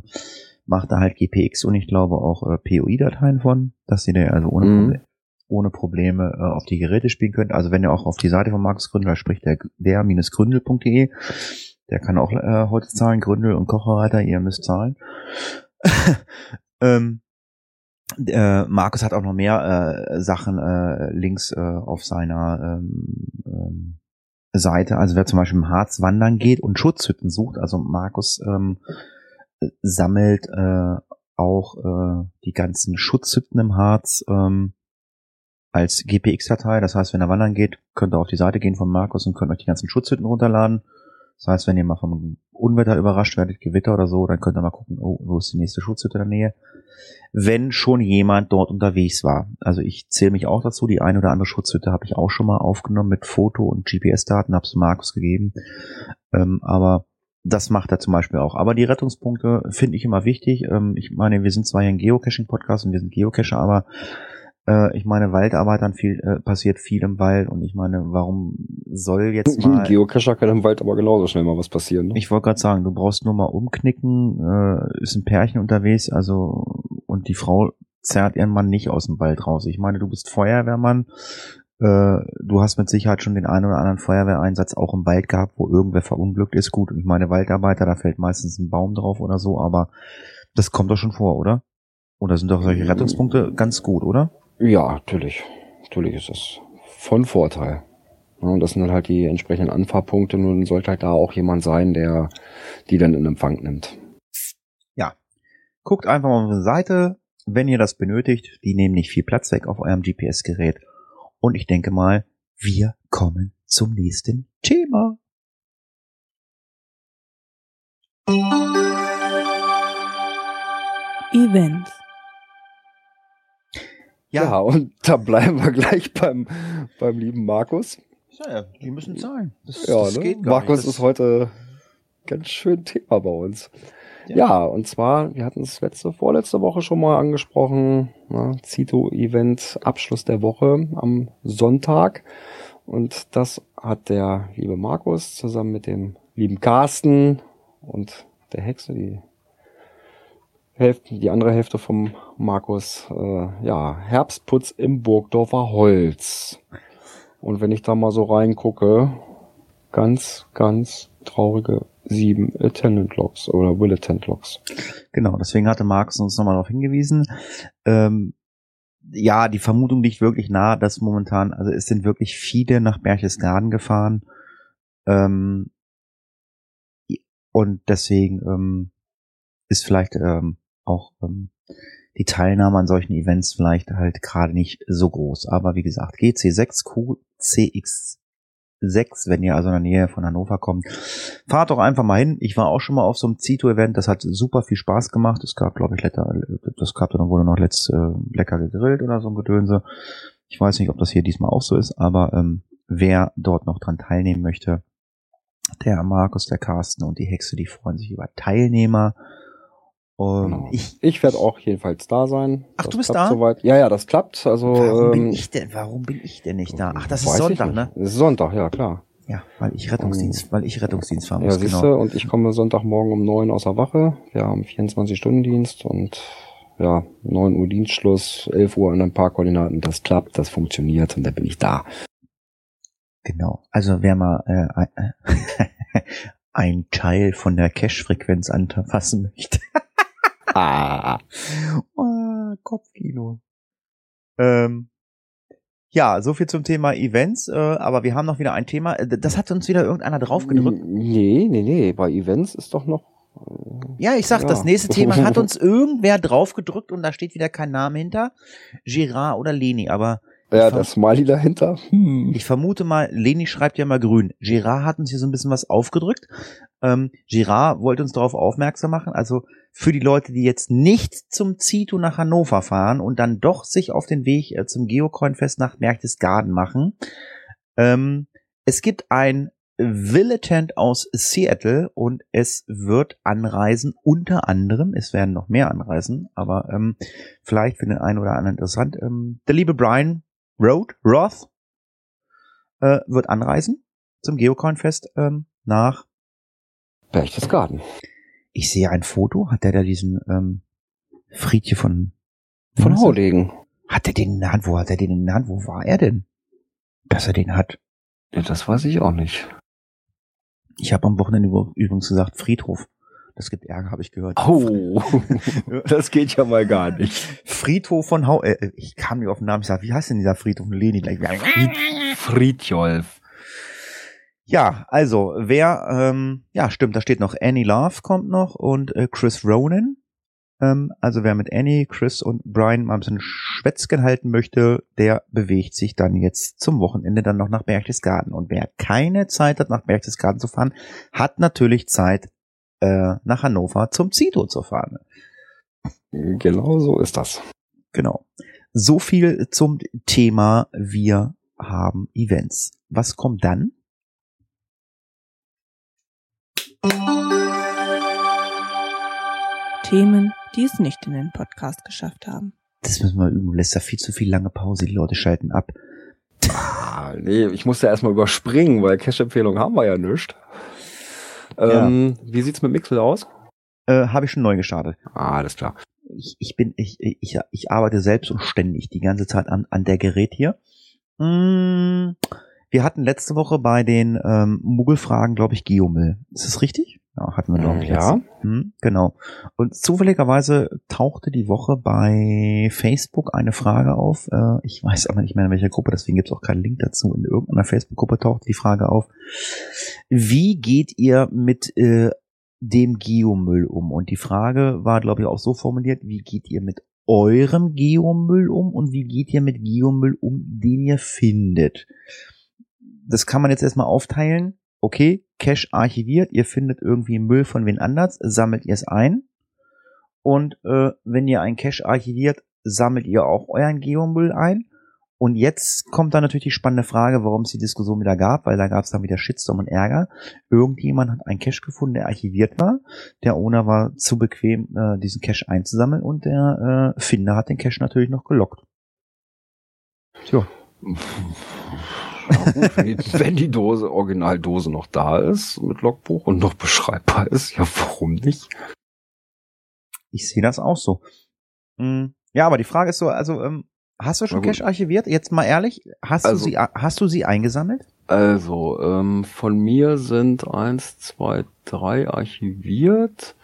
macht da halt GPX und ich glaube auch äh, POI-Dateien von, dass ihr da also ohne, mhm. Proble ohne Probleme äh, auf die Geräte spielen könnt. Also wenn ihr auch auf die Seite von Markus Gründel, spricht der, der-gründel.de, der kann auch äh, heute zahlen, Gründel und Kocherreiter, ihr müsst zahlen. <laughs> ähm, äh, Markus hat auch noch mehr äh, Sachen äh, links äh, auf seiner ähm, ähm, Seite. Also wer zum Beispiel im Harz wandern geht und Schutzhütten sucht, also Markus ähm, sammelt äh, auch äh, die ganzen Schutzhütten im Harz ähm, als GPX-Datei. Das heißt, wenn er wandern geht, könnt ihr auf die Seite gehen von Markus und könnt euch die ganzen Schutzhütten runterladen. Das heißt, wenn ihr mal vom Unwetter überrascht werdet, Gewitter oder so, dann könnt ihr mal gucken, oh, wo ist die nächste Schutzhütte in der Nähe. Wenn schon jemand dort unterwegs war. Also ich zähle mich auch dazu, die eine oder andere Schutzhütte habe ich auch schon mal aufgenommen mit Foto und GPS-Daten, habe es Markus gegeben. Ähm, aber das macht er zum Beispiel auch. Aber die Rettungspunkte finde ich immer wichtig. Ähm, ich meine, wir sind zwar hier ein Geocaching-Podcast und wir sind Geocacher, aber äh, ich meine, Waldarbeitern viel, äh, passiert viel im Wald und ich meine, warum soll jetzt <laughs> mal... Geocacher kann im Wald aber genauso schnell mal was passieren. Ne? Ich wollte gerade sagen, du brauchst nur mal umknicken, äh, ist ein Pärchen unterwegs, also und die Frau zerrt ihren Mann nicht aus dem Wald raus. Ich meine, du bist Feuerwehrmann, äh, du hast mit Sicherheit schon den einen oder anderen Feuerwehreinsatz auch im Wald gehabt, wo irgendwer verunglückt ist. Gut, ich meine, Waldarbeiter, da fällt meistens ein Baum drauf oder so, aber das kommt doch schon vor, oder? Oder sind doch solche Rettungspunkte ganz gut, oder? Ja, natürlich. Natürlich ist das von Vorteil. und das sind dann halt die entsprechenden Anfahrpunkte. Nun sollte halt da auch jemand sein, der die dann in Empfang nimmt. Ja. Guckt einfach mal auf unsere Seite, wenn ihr das benötigt. Die nehmen nicht viel Platz weg auf eurem GPS-Gerät. Und ich denke mal, wir kommen zum nächsten Thema. Events. Ja. ja, und <laughs> da bleiben wir gleich beim, beim lieben Markus. Ja, die müssen zahlen. Das, ja, das ne? Markus ist heute ganz schön Thema bei uns. Ja. ja, und zwar, wir hatten es letzte, vorletzte Woche schon mal angesprochen, ne, Zito-Event, Abschluss der Woche am Sonntag. Und das hat der liebe Markus zusammen mit dem lieben Carsten und der Hexe, die Hälfte, die andere Hälfte vom Markus, äh, ja, Herbstputz im Burgdorfer Holz. Und wenn ich da mal so reingucke, ganz, ganz traurige sieben Attendant Logs oder Will Attend Logs. Genau, deswegen hatte Markus uns nochmal darauf hingewiesen. Ähm, ja, die Vermutung liegt wirklich nah, dass momentan, also es sind wirklich viele nach Berchtesgaden gefahren. Ähm, und deswegen ähm, ist vielleicht ähm, auch ähm, die Teilnahme an solchen Events vielleicht halt gerade nicht so groß. Aber wie gesagt, GC6 QCX6, wenn ihr also in der Nähe von Hannover kommt, fahrt doch einfach mal hin. Ich war auch schon mal auf so einem Zito-Event, das hat super viel Spaß gemacht. Es gab, glaube ich, lecker, das gab dann wurde noch letzt äh, lecker gegrillt oder so ein Gedönse. Ich weiß nicht, ob das hier diesmal auch so ist, aber ähm, wer dort noch dran teilnehmen möchte, der Markus, der Carsten und die Hexe, die freuen sich über Teilnehmer. Und genau. ich, ich werde auch jedenfalls da sein. Ach, das du bist da? Soweit. Ja, ja, das klappt. Also warum ähm, bin ich denn? Warum bin ich denn nicht da? Ach, das ist Sonntag, ne? Das ist Sonntag, ja klar. Ja, weil ich Rettungsdienst, um, weil ich Rettungsdienst fahren muss. Ja, siehste, genau. und ich komme Sonntagmorgen um neun aus der Wache. Wir haben 24-Stunden-Dienst und ja, 9 Uhr Dienstschluss, 11 Uhr an ein paar Koordinaten. Das klappt, das funktioniert und da bin ich da. Genau. Also wer mal äh, äh, <laughs> ein Teil von der Cache-Frequenz anfassen möchte. <laughs> <laughs> ah. oh, Kopfkino. Ähm, ja, so viel zum Thema Events, äh, aber wir haben noch wieder ein Thema. Äh, Das hat uns wieder irgendeiner draufgedrückt. Nee, nee, nee. Bei Events ist doch noch. äh, Ja, ich sag, Ja. das nächste Thema hat <laughs> uns irgendwer draufgedrückt und da steht wieder kein Name hinter. Girard oder Leni, aber Ja, das Smiley dahinter. Hm. ich vermute mal, Leni schreibt ja mal grün. Girard hat uns hier so ein bisschen was aufgedrückt. Ähm, Girard wollte uns darauf aufmerksam machen, also für die Leute, die jetzt nicht zum Zito nach Hannover fahren und dann doch sich auf den Weg äh, zum Geocoin-Fest nach Berchtesgaden machen. Ähm, es gibt ein Villetent aus Seattle und es wird anreisen, unter anderem, es werden noch mehr anreisen, aber ähm, vielleicht für den einen oder anderen interessant. Ähm, der liebe Brian Roth, Roth äh, wird anreisen zum Geocoin-Fest ähm, nach. Berchtesgaden. Ich sehe ein Foto. Hat der da diesen ähm, Friedje von Von? Haudegen. Hat er den in der Hand? Wo hat er den in der Hand? Wo war er denn? Dass er den hat. Ja, das weiß ich auch nicht. Ich habe am Wochenende üb- übrigens gesagt Friedhof. Das gibt Ärger, habe ich gehört. Oh, <laughs> das geht ja mal gar nicht. Friedhof von Hau. Äh, äh, ich kam nicht auf den Namen. Ich sag, wie heißt denn dieser Friedhof? Leni gleich. Friedjolf. Ja, also wer, ähm, ja stimmt, da steht noch Annie Love kommt noch und äh, Chris Ronan. Ähm, also wer mit Annie, Chris und Brian mal ein bisschen Schwätzchen halten möchte, der bewegt sich dann jetzt zum Wochenende dann noch nach Berchtesgaden. Und wer keine Zeit hat, nach Berchtesgaden zu fahren, hat natürlich Zeit, äh, nach Hannover zum Zito zu fahren. Genau so ist das. Genau. So viel zum Thema wir haben Events. Was kommt dann? Themen, die es nicht in den Podcast geschafft haben. Das müssen wir üben. Lässt da viel zu viel lange Pause. Die Leute schalten ab. Ah, nee, ich musste erstmal überspringen, weil Cash-Empfehlung haben wir ja nicht. Ähm, Wie sieht's mit Mixel aus? Äh, Habe ich schon neu gestartet. Ah, alles klar. Ich, ich bin, ich, ich, ich arbeite selbst und ständig die ganze Zeit an, an der Gerät hier. Mm, wir hatten letzte Woche bei den ähm, Muggelfragen, glaube ich, Geomüll. Ist das richtig? Ja, hatten wir, ich. Ja. Hm, genau. Und zufälligerweise tauchte die Woche bei Facebook eine Frage auf. Äh, ich weiß aber nicht mehr in welcher Gruppe, deswegen gibt es auch keinen Link dazu. In irgendeiner Facebook-Gruppe tauchte die Frage auf. Wie geht ihr mit äh, dem Geomüll um? Und die Frage war, glaube ich, auch so formuliert, wie geht ihr mit eurem Geomüll um und wie geht ihr mit Geomüll um, den ihr findet? Das kann man jetzt erstmal aufteilen. Okay, Cache archiviert, ihr findet irgendwie Müll von wen anders, sammelt ihr es ein. Und äh, wenn ihr ein Cache archiviert, sammelt ihr auch euren Geomüll ein. Und jetzt kommt dann natürlich die spannende Frage, warum es die Diskussion wieder gab, weil da gab es dann wieder Shitstorm und Ärger. Irgendjemand hat einen Cache gefunden, der archiviert war. Der Owner war zu bequem, äh, diesen Cache einzusammeln und der äh, Finder hat den Cache natürlich noch gelockt. Tja, Ja, <laughs> gut, wenn, die, wenn die Dose, Originaldose noch da ist, mit Logbuch und noch beschreibbar ist, ja, warum nicht? ich sehe das auch so. Mm, Ja, aber die Frage ist so, also ähm, hast du schon. Cache archiviert? Jetzt mal ehrlich, hast Also- du sie hast du sie eingesammelt? Also, ähm, von mir sind eins, zwei, drei archiviert.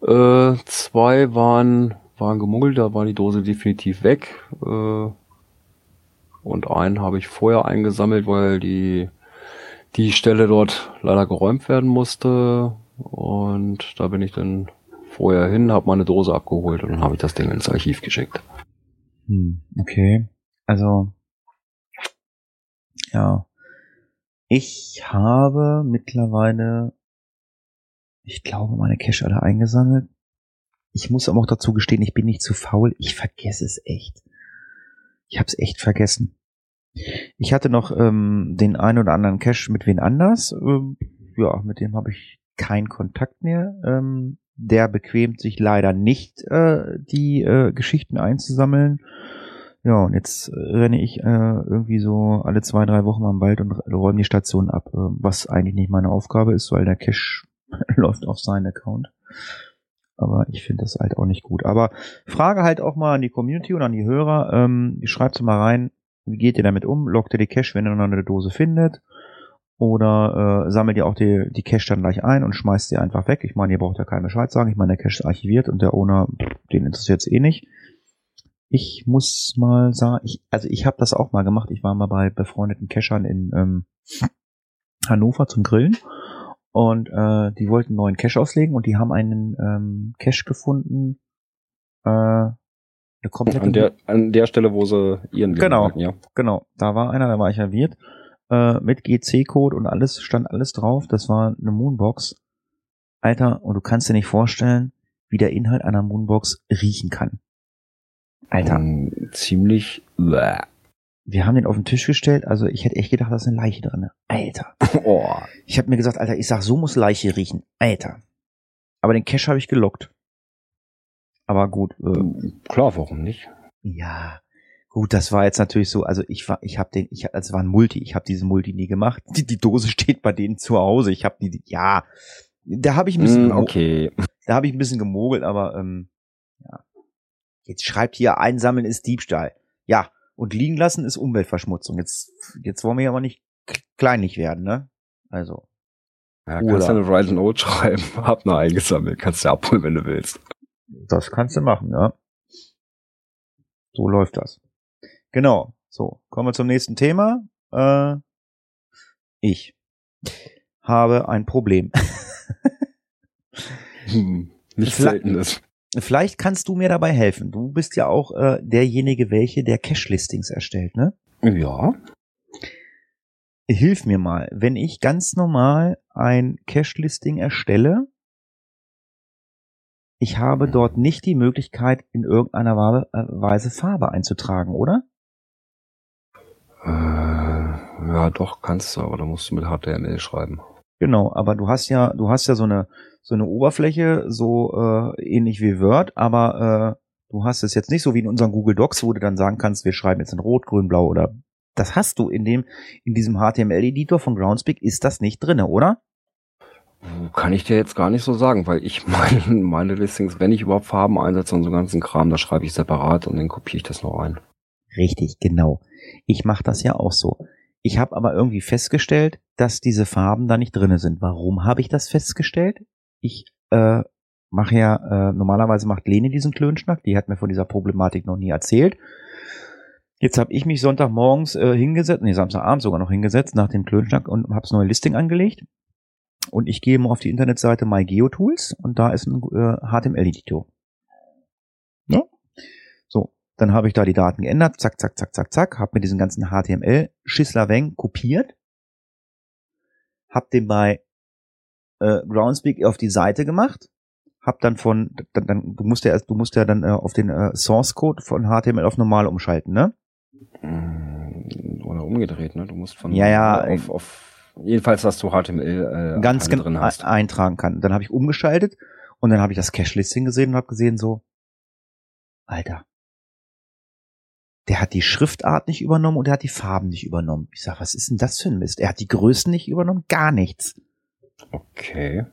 Äh, zwei waren, waren gemuggelt, da war die Dose definitiv weg. Äh, und einen habe ich vorher eingesammelt, weil die, die Stelle dort leider geräumt werden musste. Und da bin ich dann vorher hin, habe meine Dose abgeholt und habe ich das Ding ins Archiv geschickt. Hm, okay. Also, ja. Ich habe mittlerweile, ich glaube, meine Cache alle eingesammelt. Ich muss aber auch dazu gestehen, ich bin nicht zu faul. Ich vergesse es echt. Ich habe es echt vergessen. Ich hatte noch ähm, den einen oder anderen Cache mit wen anders. Ähm, ja, mit dem habe ich keinen Kontakt mehr. Ähm, der bequemt sich leider nicht, äh, die äh, Geschichten einzusammeln. Ja, und jetzt äh, renne ich äh, irgendwie so alle zwei, drei Wochen im Wald und räume die Station ab, äh, was eigentlich nicht meine Aufgabe ist, weil der Cache <laughs> läuft auf seinen Account. Aber ich finde das halt auch nicht gut. Aber frage halt auch mal an die Community und an die Hörer, ähm, schreibt mal rein, Wie geht ihr damit um? Lockt ihr die Cache, wenn ihr noch eine Dose findet? Oder äh, sammelt ihr auch die, die Cache dann gleich ein und schmeißt sie einfach weg? Ich meine, ihr braucht ja keinen Bescheid sagen. Ich meine, der Cache ist archiviert und der Owner, den interessiert es eh nicht. Ich muss mal sagen, ich, also ich habe das auch mal gemacht. Ich war mal bei befreundeten Cachern in ähm, Hannover zum Grillen und äh, die wollten einen neuen Cache auslegen und die haben einen ähm, Cache gefunden. Äh, eine komplette An der, an der Stelle, wo sie ihren Genau. hatten, ja. Genau, da war einer, da war ich verwirrt. Äh, mit GC-Code und alles, stand alles drauf. Das war eine Moonbox. Alter, und du kannst dir nicht vorstellen, wie der Inhalt einer Moonbox riechen kann. Alter, Ähm, ziemlich. Bäh. Wir haben den auf den Tisch gestellt, also ich hätte echt gedacht, da ist eine Leiche drin. Alter. <laughs> Oh. Ich habe mir gesagt, Alter, ich sag, so muss Leiche riechen. Alter. Aber den Cash habe ich gelockt. Aber gut, äh, Klar, warum nicht? Ja, gut, das war jetzt natürlich so, also ich war, ich habe den, ich, es war ein Multi, ich habe diesen Multi nie gemacht. Die, die Dose <laughs> steht bei denen zu Hause. Ich habe die, die, ja, da habe ich ein bisschen, Mm, okay. da habe ich ein bisschen gemogelt, aber ähm, ja. Jetzt schreibt hier, einsammeln ist Diebstahl. Ja, und liegen lassen ist Umweltverschmutzung. Jetzt, jetzt wollen wir ja aber nicht kleinlich werden, ne? Also, Ja, kannst du eine Rise and Old schreiben. <laughs> Hab eine eingesammelt. Kannst du abholen, wenn du willst. das kannst du machen, ja. So läuft das. Genau. So, kommen wir zum nächsten Thema. Äh, ich habe ein Problem. Hm, nicht Vielleicht- seltenes. Vielleicht kannst du mir dabei helfen. Du bist ja auch äh, derjenige, welche der Cache-Listings erstellt, ne? Ja. Hilf mir mal, wenn ich ganz normal ein Cache-Listing erstelle, ich habe dort nicht die Möglichkeit, in irgendeiner äh, Weise Farbe einzutragen, oder? Äh, ja, doch, kannst du, aber da musst du mit HTML schreiben. Genau, aber du hast ja, du hast ja so eine so eine Oberfläche, so äh, ähnlich wie Word, aber äh, du hast es jetzt nicht so wie in unseren Google Docs, wo du dann sagen kannst, wir schreiben jetzt in Rot, Grün, Blau oder das hast du in dem in diesem HTML-Editor von Groundspeak ist das nicht drinne, oder? Kann ich dir jetzt gar nicht so sagen, weil ich <laughs> meine, meine Listings, wenn ich überhaupt Farben einsetze und so ganzen Kram, da schreibe ich separat und dann kopiere ich das noch ein. Richtig, genau. Ich mache das ja auch so. Ich habe aber irgendwie festgestellt, dass diese Farben da nicht drinne sind. Warum habe ich das festgestellt? Ich äh, mache ja, äh, normalerweise macht Lene diesen Klönschnack, die hat mir von dieser Problematik noch nie erzählt. Jetzt habe ich mich Sonntagmorgens äh, hingesetzt, nee, Samstagabend sogar noch hingesetzt nach dem Klönschnack und habe das neue Listing angelegt. Und ich gehe mal auf die Internetseite MyGeoTools und da ist ein äh, HTML-Editor. Ja? So, dann habe ich da die Daten geändert, zack, zack, zack, zack, zack, habe mir diesen ganzen HTML-Schisslerweng kopiert, habe den bei äh, Groundspeak auf die Seite gemacht, hab dann von, dann, dann du musst ja erst, du musst ja dann äh, auf den äh, Source Code von HTML auf normal umschalten, ne? Mm, Oder umgedreht, ne? Du musst von Ja, ja, auf, auf jedenfalls, dass du HTML äh, ganz Teile genau drin hast. eintragen kann. Dann habe ich umgeschaltet und dann habe ich das Cache-Listing gesehen und habe gesehen so, Alter, der hat die Schriftart nicht übernommen und er hat die Farben nicht übernommen. Ich sag, was ist denn das für ein Mist? Er hat die Größen nicht übernommen, gar nichts. Okay.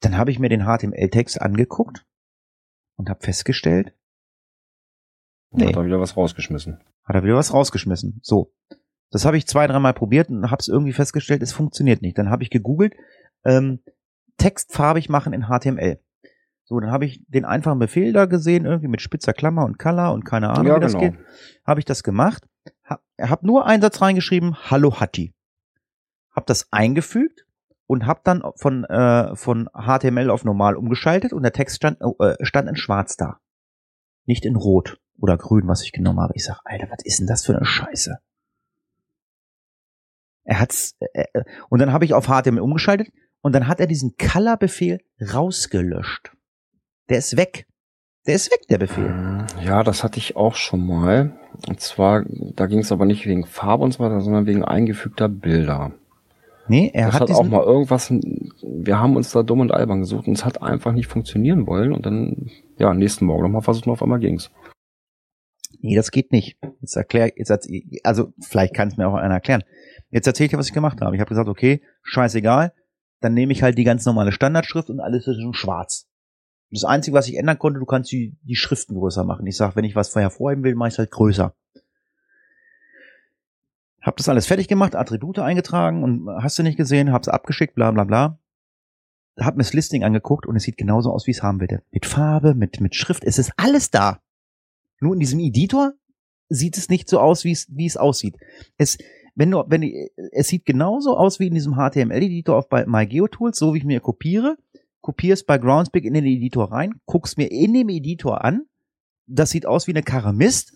Dann habe ich mir den HTML-Text angeguckt und habe festgestellt, Nee. Hat da wieder was rausgeschmissen. hat er wieder was rausgeschmissen. So. Das habe ich zwei, dreimal probiert und habe es irgendwie festgestellt, es funktioniert nicht. Dann habe ich gegoogelt, ähm, Text farbig machen in HTML. So, dann habe ich den einfachen Befehl da gesehen, irgendwie mit spitzer Klammer und Color und keine Ahnung, ja, wie das genau. geht. Habe ich das gemacht. Hab, hab nur einen Satz reingeschrieben, Hallo Hatti. Hab das eingefügt und hab dann von, äh, von HTML auf normal umgeschaltet und der Text stand, äh, stand in schwarz da. Nicht in rot oder grün, was ich genommen habe. Ich sag, Alter, was ist denn das für eine Scheiße? Er hat's, äh, äh, und dann habe ich auf HTML umgeschaltet und dann hat er diesen Color-Befehl rausgelöscht. Der ist weg. Der ist weg, der Befehl. Mm, Ja, das hatte ich auch schon mal. Und zwar, da ging es aber nicht wegen Farbe und so weiter, sondern wegen eingefügter Bilder. Nee, er das hat, hat, auch mal irgendwas, wir haben uns da dumm und albern gesucht und es hat einfach nicht funktionieren wollen und dann, ja, nächsten Morgen nochmal versucht und auf einmal ging's. Nee, das geht nicht. Jetzt erklär, jetzt, also vielleicht kann es mir auch einer erklären. Jetzt erzähle ich dir, was ich gemacht habe. Ich habe gesagt, okay, scheißegal, dann nehme ich halt die ganz normale Standardschrift und alles ist in schwarz. Das Einzige, was ich ändern konnte, du kannst die, die Schriften größer machen. Ich sage, wenn ich was hervorheben will, mache ich es halt größer. Hab das alles fertig gemacht, Attribute eingetragen und hast du nicht gesehen, hab's abgeschickt, bla bla bla. Hab mir das Listing angeguckt und es sieht genauso aus, wie es haben will. Mit Farbe, mit, mit Schrift, es ist alles da. Nur in diesem Editor sieht es nicht so aus, wie es, wie es aussieht. Es, wenn du, wenn, die- es sieht genauso aus wie in diesem HTML-Editor auf MyGeoTools, so wie ich mir kopiere, kopierst bei Groundspeak in den Editor rein, guckst mir in dem Editor an, das sieht aus wie eine Karre Mist,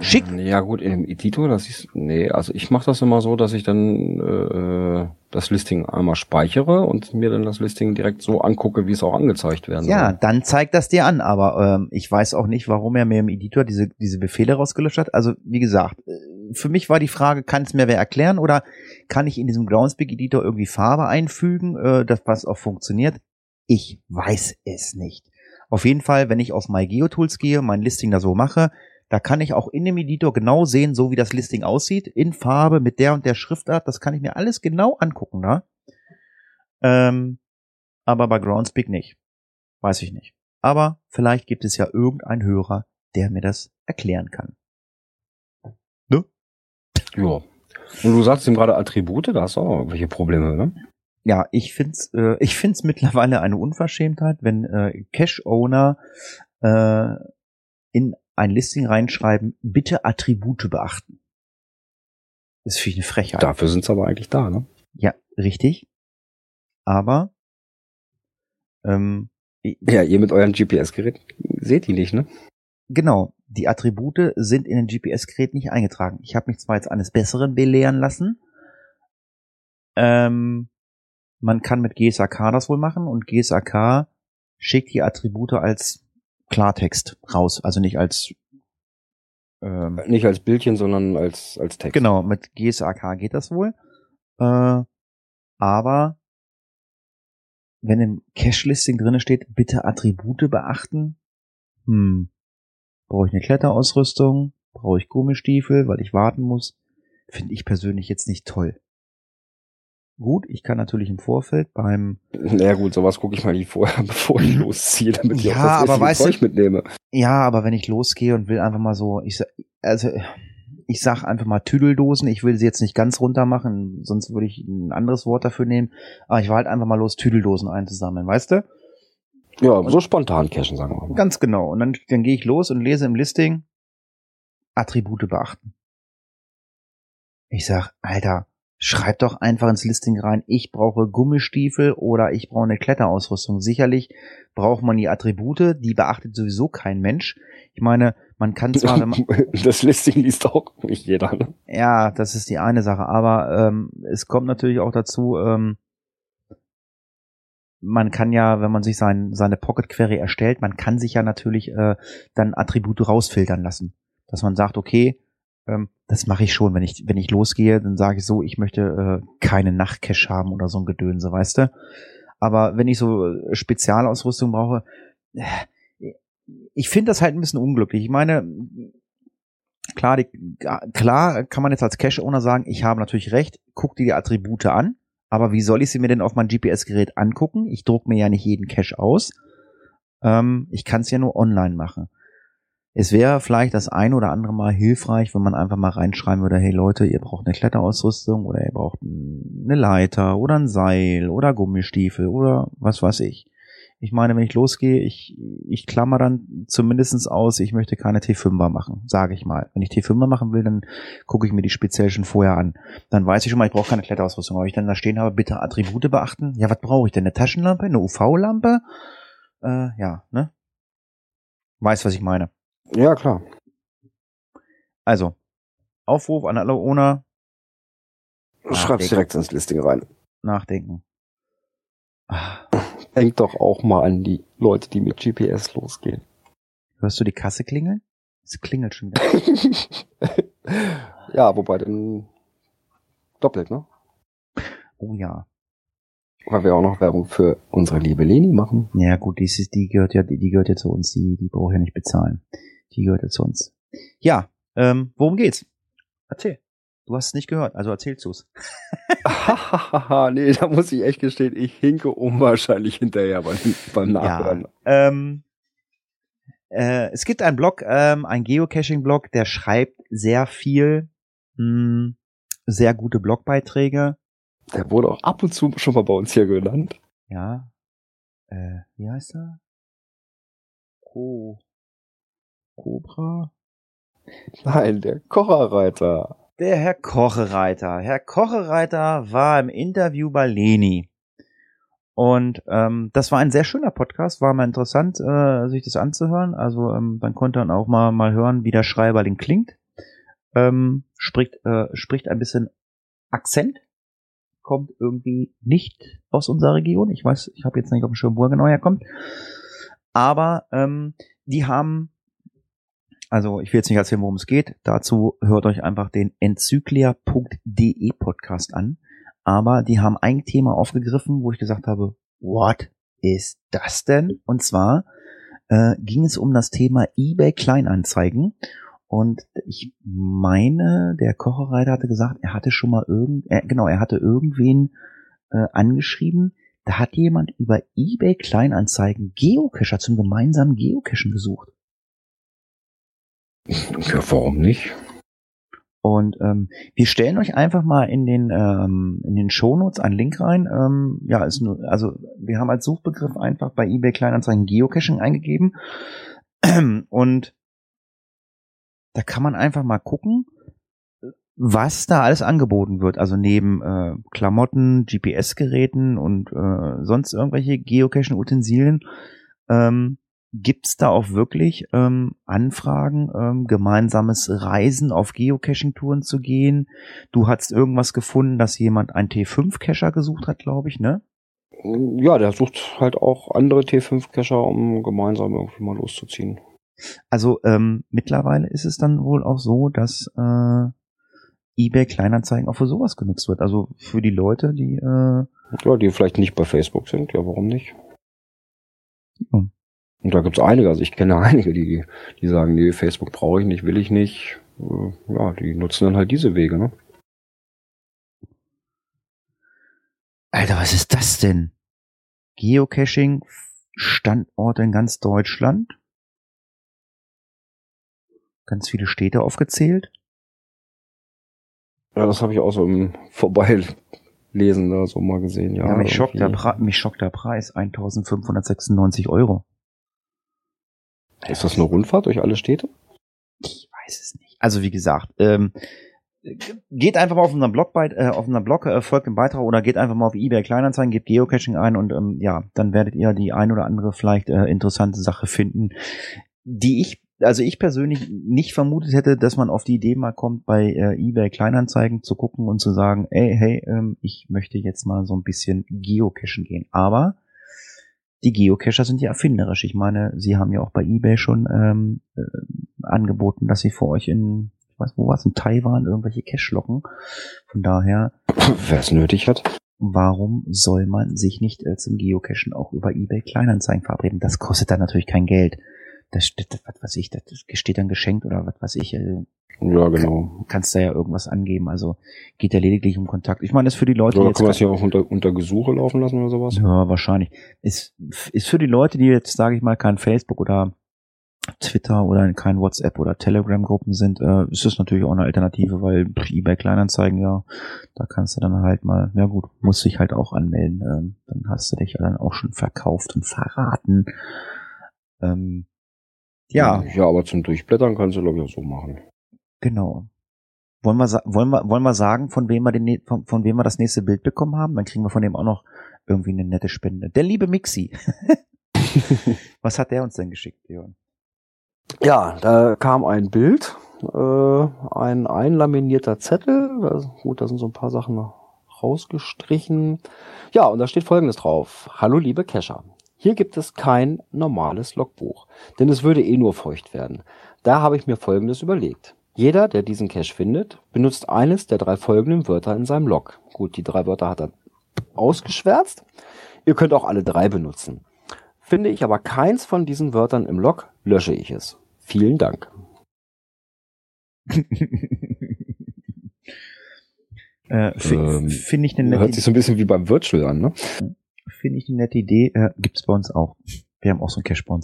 schick, Ja gut, in dem Editor, das ist, nee, also ich mache das immer so, dass ich dann äh, das Listing einmal speichere und mir dann das Listing direkt so angucke, wie es auch angezeigt werden Ja, soll. dann zeigt das dir an, aber ähm, ich weiß auch nicht, warum er mir im Editor diese, diese Befehle rausgelöscht hat. Also, wie gesagt, äh, für mich war die Frage, kann es mir wer erklären oder kann ich in diesem Groundspeak-Editor irgendwie Farbe einfügen, äh, das was auch funktioniert? Ich weiß es nicht. Auf jeden Fall, wenn ich auf MyGeoTools gehe, mein Listing da so mache, da kann ich auch in dem Editor genau sehen, so wie das Listing aussieht, in Farbe, mit der und der Schriftart, das kann ich mir alles genau angucken da. Ähm, aber bei Groundspeak nicht. Weiß ich nicht. Aber vielleicht gibt es ja irgendeinen Hörer, der mir das erklären kann. Ja. Und du sagst ihm gerade Attribute, da hast du auch irgendwelche Probleme, ne? Ja, ich find's, äh, ich find's mittlerweile eine Unverschämtheit, wenn äh, Cache-Owner äh, in ein Listing reinschreiben, bitte Attribute beachten. Das finde ich eine Frechheit. Dafür sind sie aber eigentlich da, ne? Ja, richtig. Aber ähm, Ja, ihr mit euren GPS-Geräten seht die nicht, ne? Genau, die Attribute sind in den GPS-Gerät nicht eingetragen. Ich habe mich zwar jetzt eines Besseren belehren lassen. Ähm, man kann mit GSAK das wohl machen und GSAK schickt die Attribute als Klartext raus, also nicht als ähm, Nicht als Bildchen, sondern als, als Text. Genau, mit GSAK geht das wohl. Äh, aber wenn im Cache-Listing drinne steht, bitte Attribute beachten, hm, brauche ich eine Kletterausrüstung, brauche ich Gummistiefel, weil ich warten muss, finde ich persönlich jetzt nicht toll. Gut, ich kann natürlich im Vorfeld beim Na ja, gut, sowas gucke ich mal nicht vorher, <laughs> bevor ich losziehe, damit ich Ja, auch das aber weißt du- Zeug mitnehme. Ja, aber wenn ich losgehe und will einfach mal so, ich also ich sag einfach mal Tüdeldosen, ich will sie jetzt nicht ganz runter machen, sonst würde ich ein anderes Wort dafür nehmen, aber ich war halt einfach mal los, Tüdeldosen einzusammeln, weißt du? Ja, so spontan cashen, sagen wir mal. Ganz genau. Und dann, dann gehe ich los und lese im Listing Attribute beachten. Ich sag, Alter, schreib doch einfach ins Listing rein, ich brauche Gummistiefel oder ich brauche eine Kletterausrüstung. Sicherlich braucht man die Attribute, die beachtet sowieso kein Mensch. Ich meine, man kann <laughs> zwar, wenn man, Das Listing liest auch nicht jeder, ne? ja, das ist die eine Sache, aber ähm, es kommt natürlich auch dazu, ähm, man kann ja, wenn man sich sein, seine Pocket Query erstellt, man kann sich ja natürlich äh, dann Attribute rausfiltern lassen. Dass man sagt, okay, ähm, das mache ich schon, wenn ich, wenn ich losgehe, dann sage ich so, ich möchte äh, keine Nachtcache haben oder so ein Gedönse, weißt du? Aber wenn ich so äh, Spezialausrüstung brauche, äh, ich finde das halt ein bisschen unglücklich. Ich meine, klar, die, klar kann man jetzt als Cache-Owner sagen, ich habe natürlich recht, guck dir die Attribute an, aber wie soll ich sie mir denn auf mein GPS-Gerät angucken? Ich druck mir ja nicht jeden Cache aus. Ähm, ich kann es ja nur online machen. Es wäre vielleicht das ein oder andere Mal hilfreich, wenn man einfach mal reinschreiben würde, hey Leute, ihr braucht eine Kletterausrüstung oder ihr braucht eine Leiter oder ein Seil oder Gummistiefel oder was weiß ich. Ich meine, wenn ich losgehe, ich, ich klammer dann zumindestens aus, ich möchte keine T5er machen, sage ich mal. Wenn ich T5er machen will, dann gucke ich mir die speziell schon vorher an. Dann weiß ich schon mal, ich brauche keine Kletterausrüstung. Aber ich dann da stehen habe, bitte Attribute beachten. Ja, was brauche ich denn? Eine Taschenlampe? Eine UV-Lampe? Äh, ja, ne? Weiß, was ich meine. Ja, klar. Also, Aufruf an alle Owner, Du schreibst direkt ins Listing rein. nachdenken. <laughs> Denk doch auch mal an die Leute, die mit GPS losgehen. hörst du die Kasse klingeln? Es klingelt schon wieder. <laughs> ja, wobei dann doppelt, ne? Oh ja. Weil wir auch noch Werbung für unsere liebe Leni machen. Ja gut, die, ist- die gehört ja, die, die gehört ja zu uns, die, die braucht ja nicht bezahlen. Die gehört ja zu uns. Ja, ähm, worum geht's? Erzähl. Du hast es nicht gehört, also erzählst du's. Hahaha, <laughs> nee, da muss ich echt gestehen, ich hinke unwahrscheinlich hinterher beim, beim Nachhören. Ähm, äh, es gibt einen Blog, ähm, ein Geocaching-Blog, der schreibt sehr viel mh, sehr gute Blogbeiträge. Der wurde auch ab und zu schon mal bei uns hier genannt. Ja. Äh, wie heißt er? Co Cobra? Nein, der Kocherreiter. Der Herr Kochereiter. Herr Kochereiter war im Interview bei Leni. Und ähm, das war ein sehr schöner Podcast, war mal interessant, äh, sich das anzuhören. Also ähm, man konnte dann auch mal, mal hören, wie der Schreiberling klingt. Ähm, spricht, äh, spricht ein bisschen Akzent, kommt irgendwie nicht aus unserer Region. Ich weiß, ich habe jetzt nicht auf dem Schirm, wo er genau herkommt. Aber ähm, die haben, also ich will jetzt nicht erzählen, worum es geht. Dazu hört euch einfach den enzyklia.de Podcast an. Aber die haben ein Thema aufgegriffen, wo ich gesagt habe, what is das denn? Und zwar äh, ging es um das Thema eBay Kleinanzeigen. Und ich meine, der Kocherreiter hatte gesagt, er hatte schon mal irgend, äh, genau, er hatte irgendwen äh, angeschrieben. Da hat jemand über eBay Kleinanzeigen Geocacher zum gemeinsamen Geocachen gesucht. Ja, warum nicht? Und ähm, wir stellen euch einfach mal in den ähm, in den Shownotes einen Link rein. Ähm, ja, ist nur, also wir haben als Suchbegriff einfach bei eBay Kleinanzeigen Geocaching eingegeben <clears throat> und da kann man einfach mal gucken, was da alles angeboten wird. Also neben äh, Klamotten, GPS-Geräten und äh, sonst irgendwelche Geocaching-Utensilien ähm, Gibt's da auch wirklich ähm, Anfragen, ähm, gemeinsames Reisen auf Geocaching-Touren zu gehen? Du hast irgendwas gefunden, dass jemand einen T5-Cacher gesucht hat, glaube ich, ne? Ja, der sucht halt auch andere T5-Cacher, um gemeinsam irgendwie mal loszuziehen. Also ähm, mittlerweile ist es dann wohl auch so, dass äh, eBay Kleinanzeigen auch für sowas genutzt wird. Also für die Leute, die äh, ja, die vielleicht nicht bei Facebook sind. Ja, warum nicht? Hm. Und da gibt's einige, also ich kenne <laughs> einige, die, die sagen, nee, Facebook brauche ich nicht, will ich nicht. Äh, Ja, die nutzen dann halt diese Wege, ne? Alter, was ist das denn? Geocaching, Standorte in ganz Deutschland. Ganz viele Städte aufgezählt. Ja, das habe ich auch so im <laughs> Vorbeilesen da so mal gesehen, ja. Ja, mich, schockt der. Pre mich schockt der Preis. 1596 Euro. Ist das eine Rundfahrt durch alle Städte? Ich weiß es nicht. Also wie gesagt, ähm, geht einfach mal auf unseren Blog, äh, auf unseren Blog äh, folgt dem Beitrag oder geht einfach mal auf eBay Kleinanzeigen, gebt Geocaching ein und ähm, ja, dann werdet ihr die ein oder andere vielleicht äh, interessante Sache finden, die ich, also ich persönlich nicht vermutet hätte, dass man auf die Idee mal kommt, bei äh, eBay Kleinanzeigen zu gucken und zu sagen, ey, hey, ähm, ich möchte jetzt mal so ein bisschen Geocachen gehen. Aber die Geocacher sind ja erfinderisch. Ich meine, sie haben ja auch bei eBay schon ähm, äh, angeboten, dass sie für euch in, ich weiß, wo war es, in Taiwan irgendwelche Cache locken. Von daher, Wer es nötig hat. warum soll man sich nicht äh, zum Geocachen auch über eBay Kleinanzeigen verabreden? Das kostet dann natürlich kein Geld. Das, das was weiß ich, das steht dann geschenkt oder was weiß ich. Äh, Ja, genau. kannst da ja irgendwas angeben. Also geht ja lediglich um Kontakt. Ich meine, das ist für die Leute, die Oder jetzt kann man es ja auch unter, unter Gesuche laufen lassen oder sowas? Ja, wahrscheinlich. Ist, ist für die Leute, die jetzt, sage ich mal, kein Facebook oder Twitter oder kein WhatsApp oder Telegram-Gruppen sind, äh, ist das natürlich auch eine Alternative, weil eBay Kleinanzeigen, ja, da kannst du dann halt mal, ja gut, musst dich halt auch anmelden. Ähm, dann hast du dich ja dann auch schon verkauft und verraten. Ähm, ja, Ja, aber zum Durchblättern kannst du, glaube ich, auch so machen. genau. Wollen wir, wollen wir, wollen wir sagen, von wem wir den, von, von wem wir das nächste Bild bekommen haben? Dann kriegen wir von dem auch noch irgendwie eine nette Spende. Der liebe Mixi. <laughs> Was hat der uns denn geschickt, Björn? Ja, da kam ein Bild, äh, ein einlaminierter Zettel. Da, gut, da sind so ein paar Sachen rausgestrichen. Ja, und da steht folgendes drauf. Hallo liebe Kescher. Hier gibt es kein normales Logbuch, denn es würde eh nur feucht werden. Da habe ich mir folgendes überlegt. Jeder, der diesen Cache findet, benutzt eines der drei folgenden Wörter in seinem Log. Gut, die drei Wörter hat er ausgeschwärzt. Ihr könnt auch alle drei benutzen. Finde ich aber keins von diesen Wörtern im Log, lösche ich es. Vielen Dank. <laughs> äh, Ähm, Finde ich eine nette, Hört sich so ein bisschen wie beim Virtual an, ne? Finde ich eine nette Idee. Äh, gibt's bei uns auch. Wir haben auch so einen Cache bei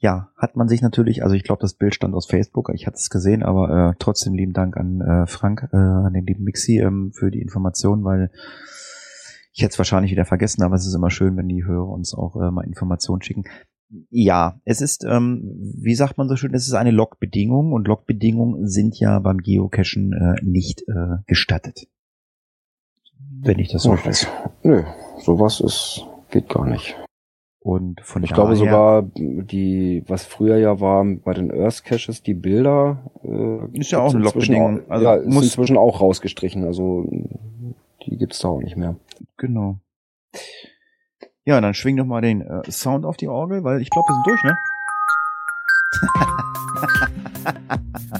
ja, hat man sich natürlich, also ich glaube, das Bild stand aus Facebook, ich hatte es gesehen, aber äh, trotzdem lieben Dank an äh, Frank, äh, an den lieben Mixi ähm, für die Informationen, weil ich hätte es wahrscheinlich wieder vergessen, aber es ist immer schön, wenn die Hörer uns auch äh, mal Informationen schicken. Ja, es ist, ähm, wie sagt man so schön, es ist eine Logbedingung und Logbedingungen sind ja beim Geocachen äh, nicht äh, gestattet. Wenn ich das so weiß. Nö, sowas ist, geht gar nicht. Und von Ich glaube sogar, die, was früher ja war bei den Earth Caches, die Bilder, äh, Ist ja auch Logbedingung. Auch, Also ja, muss- inzwischen auch rausgestrichen, also die gibt's da auch nicht mehr. Genau. Ja, dann schwing doch mal den äh, Sound auf die Orgel, weil ich glaube, wir sind durch, ne?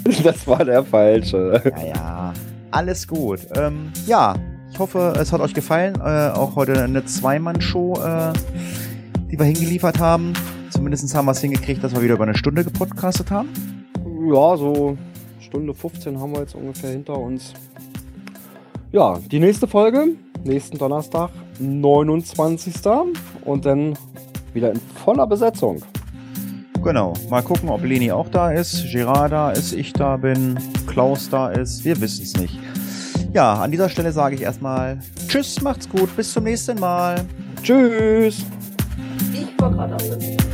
<laughs> das war der falsche. Ja, ja. Alles gut. Ähm, ja, ich hoffe, es hat euch gefallen. Äh, auch heute eine Zweimann-Show, äh, die wir hingeliefert haben. Zumindest haben wir es hingekriegt, dass wir wieder über eine Stunde gepodcastet haben. Ja, so Stunde 15 haben wir jetzt ungefähr hinter uns. Ja, die nächste Folge, nächsten Donnerstag, 29. Und dann wieder in voller Besetzung. Genau. Mal gucken, ob Leni auch da ist, Gerard da ist, ich da bin, Klaus da ist. Wir wissen es nicht. Ja, an dieser Stelle sage ich erstmal Tschüss, macht's gut, bis zum nächsten Mal. Tschüss! Ich war gerade auf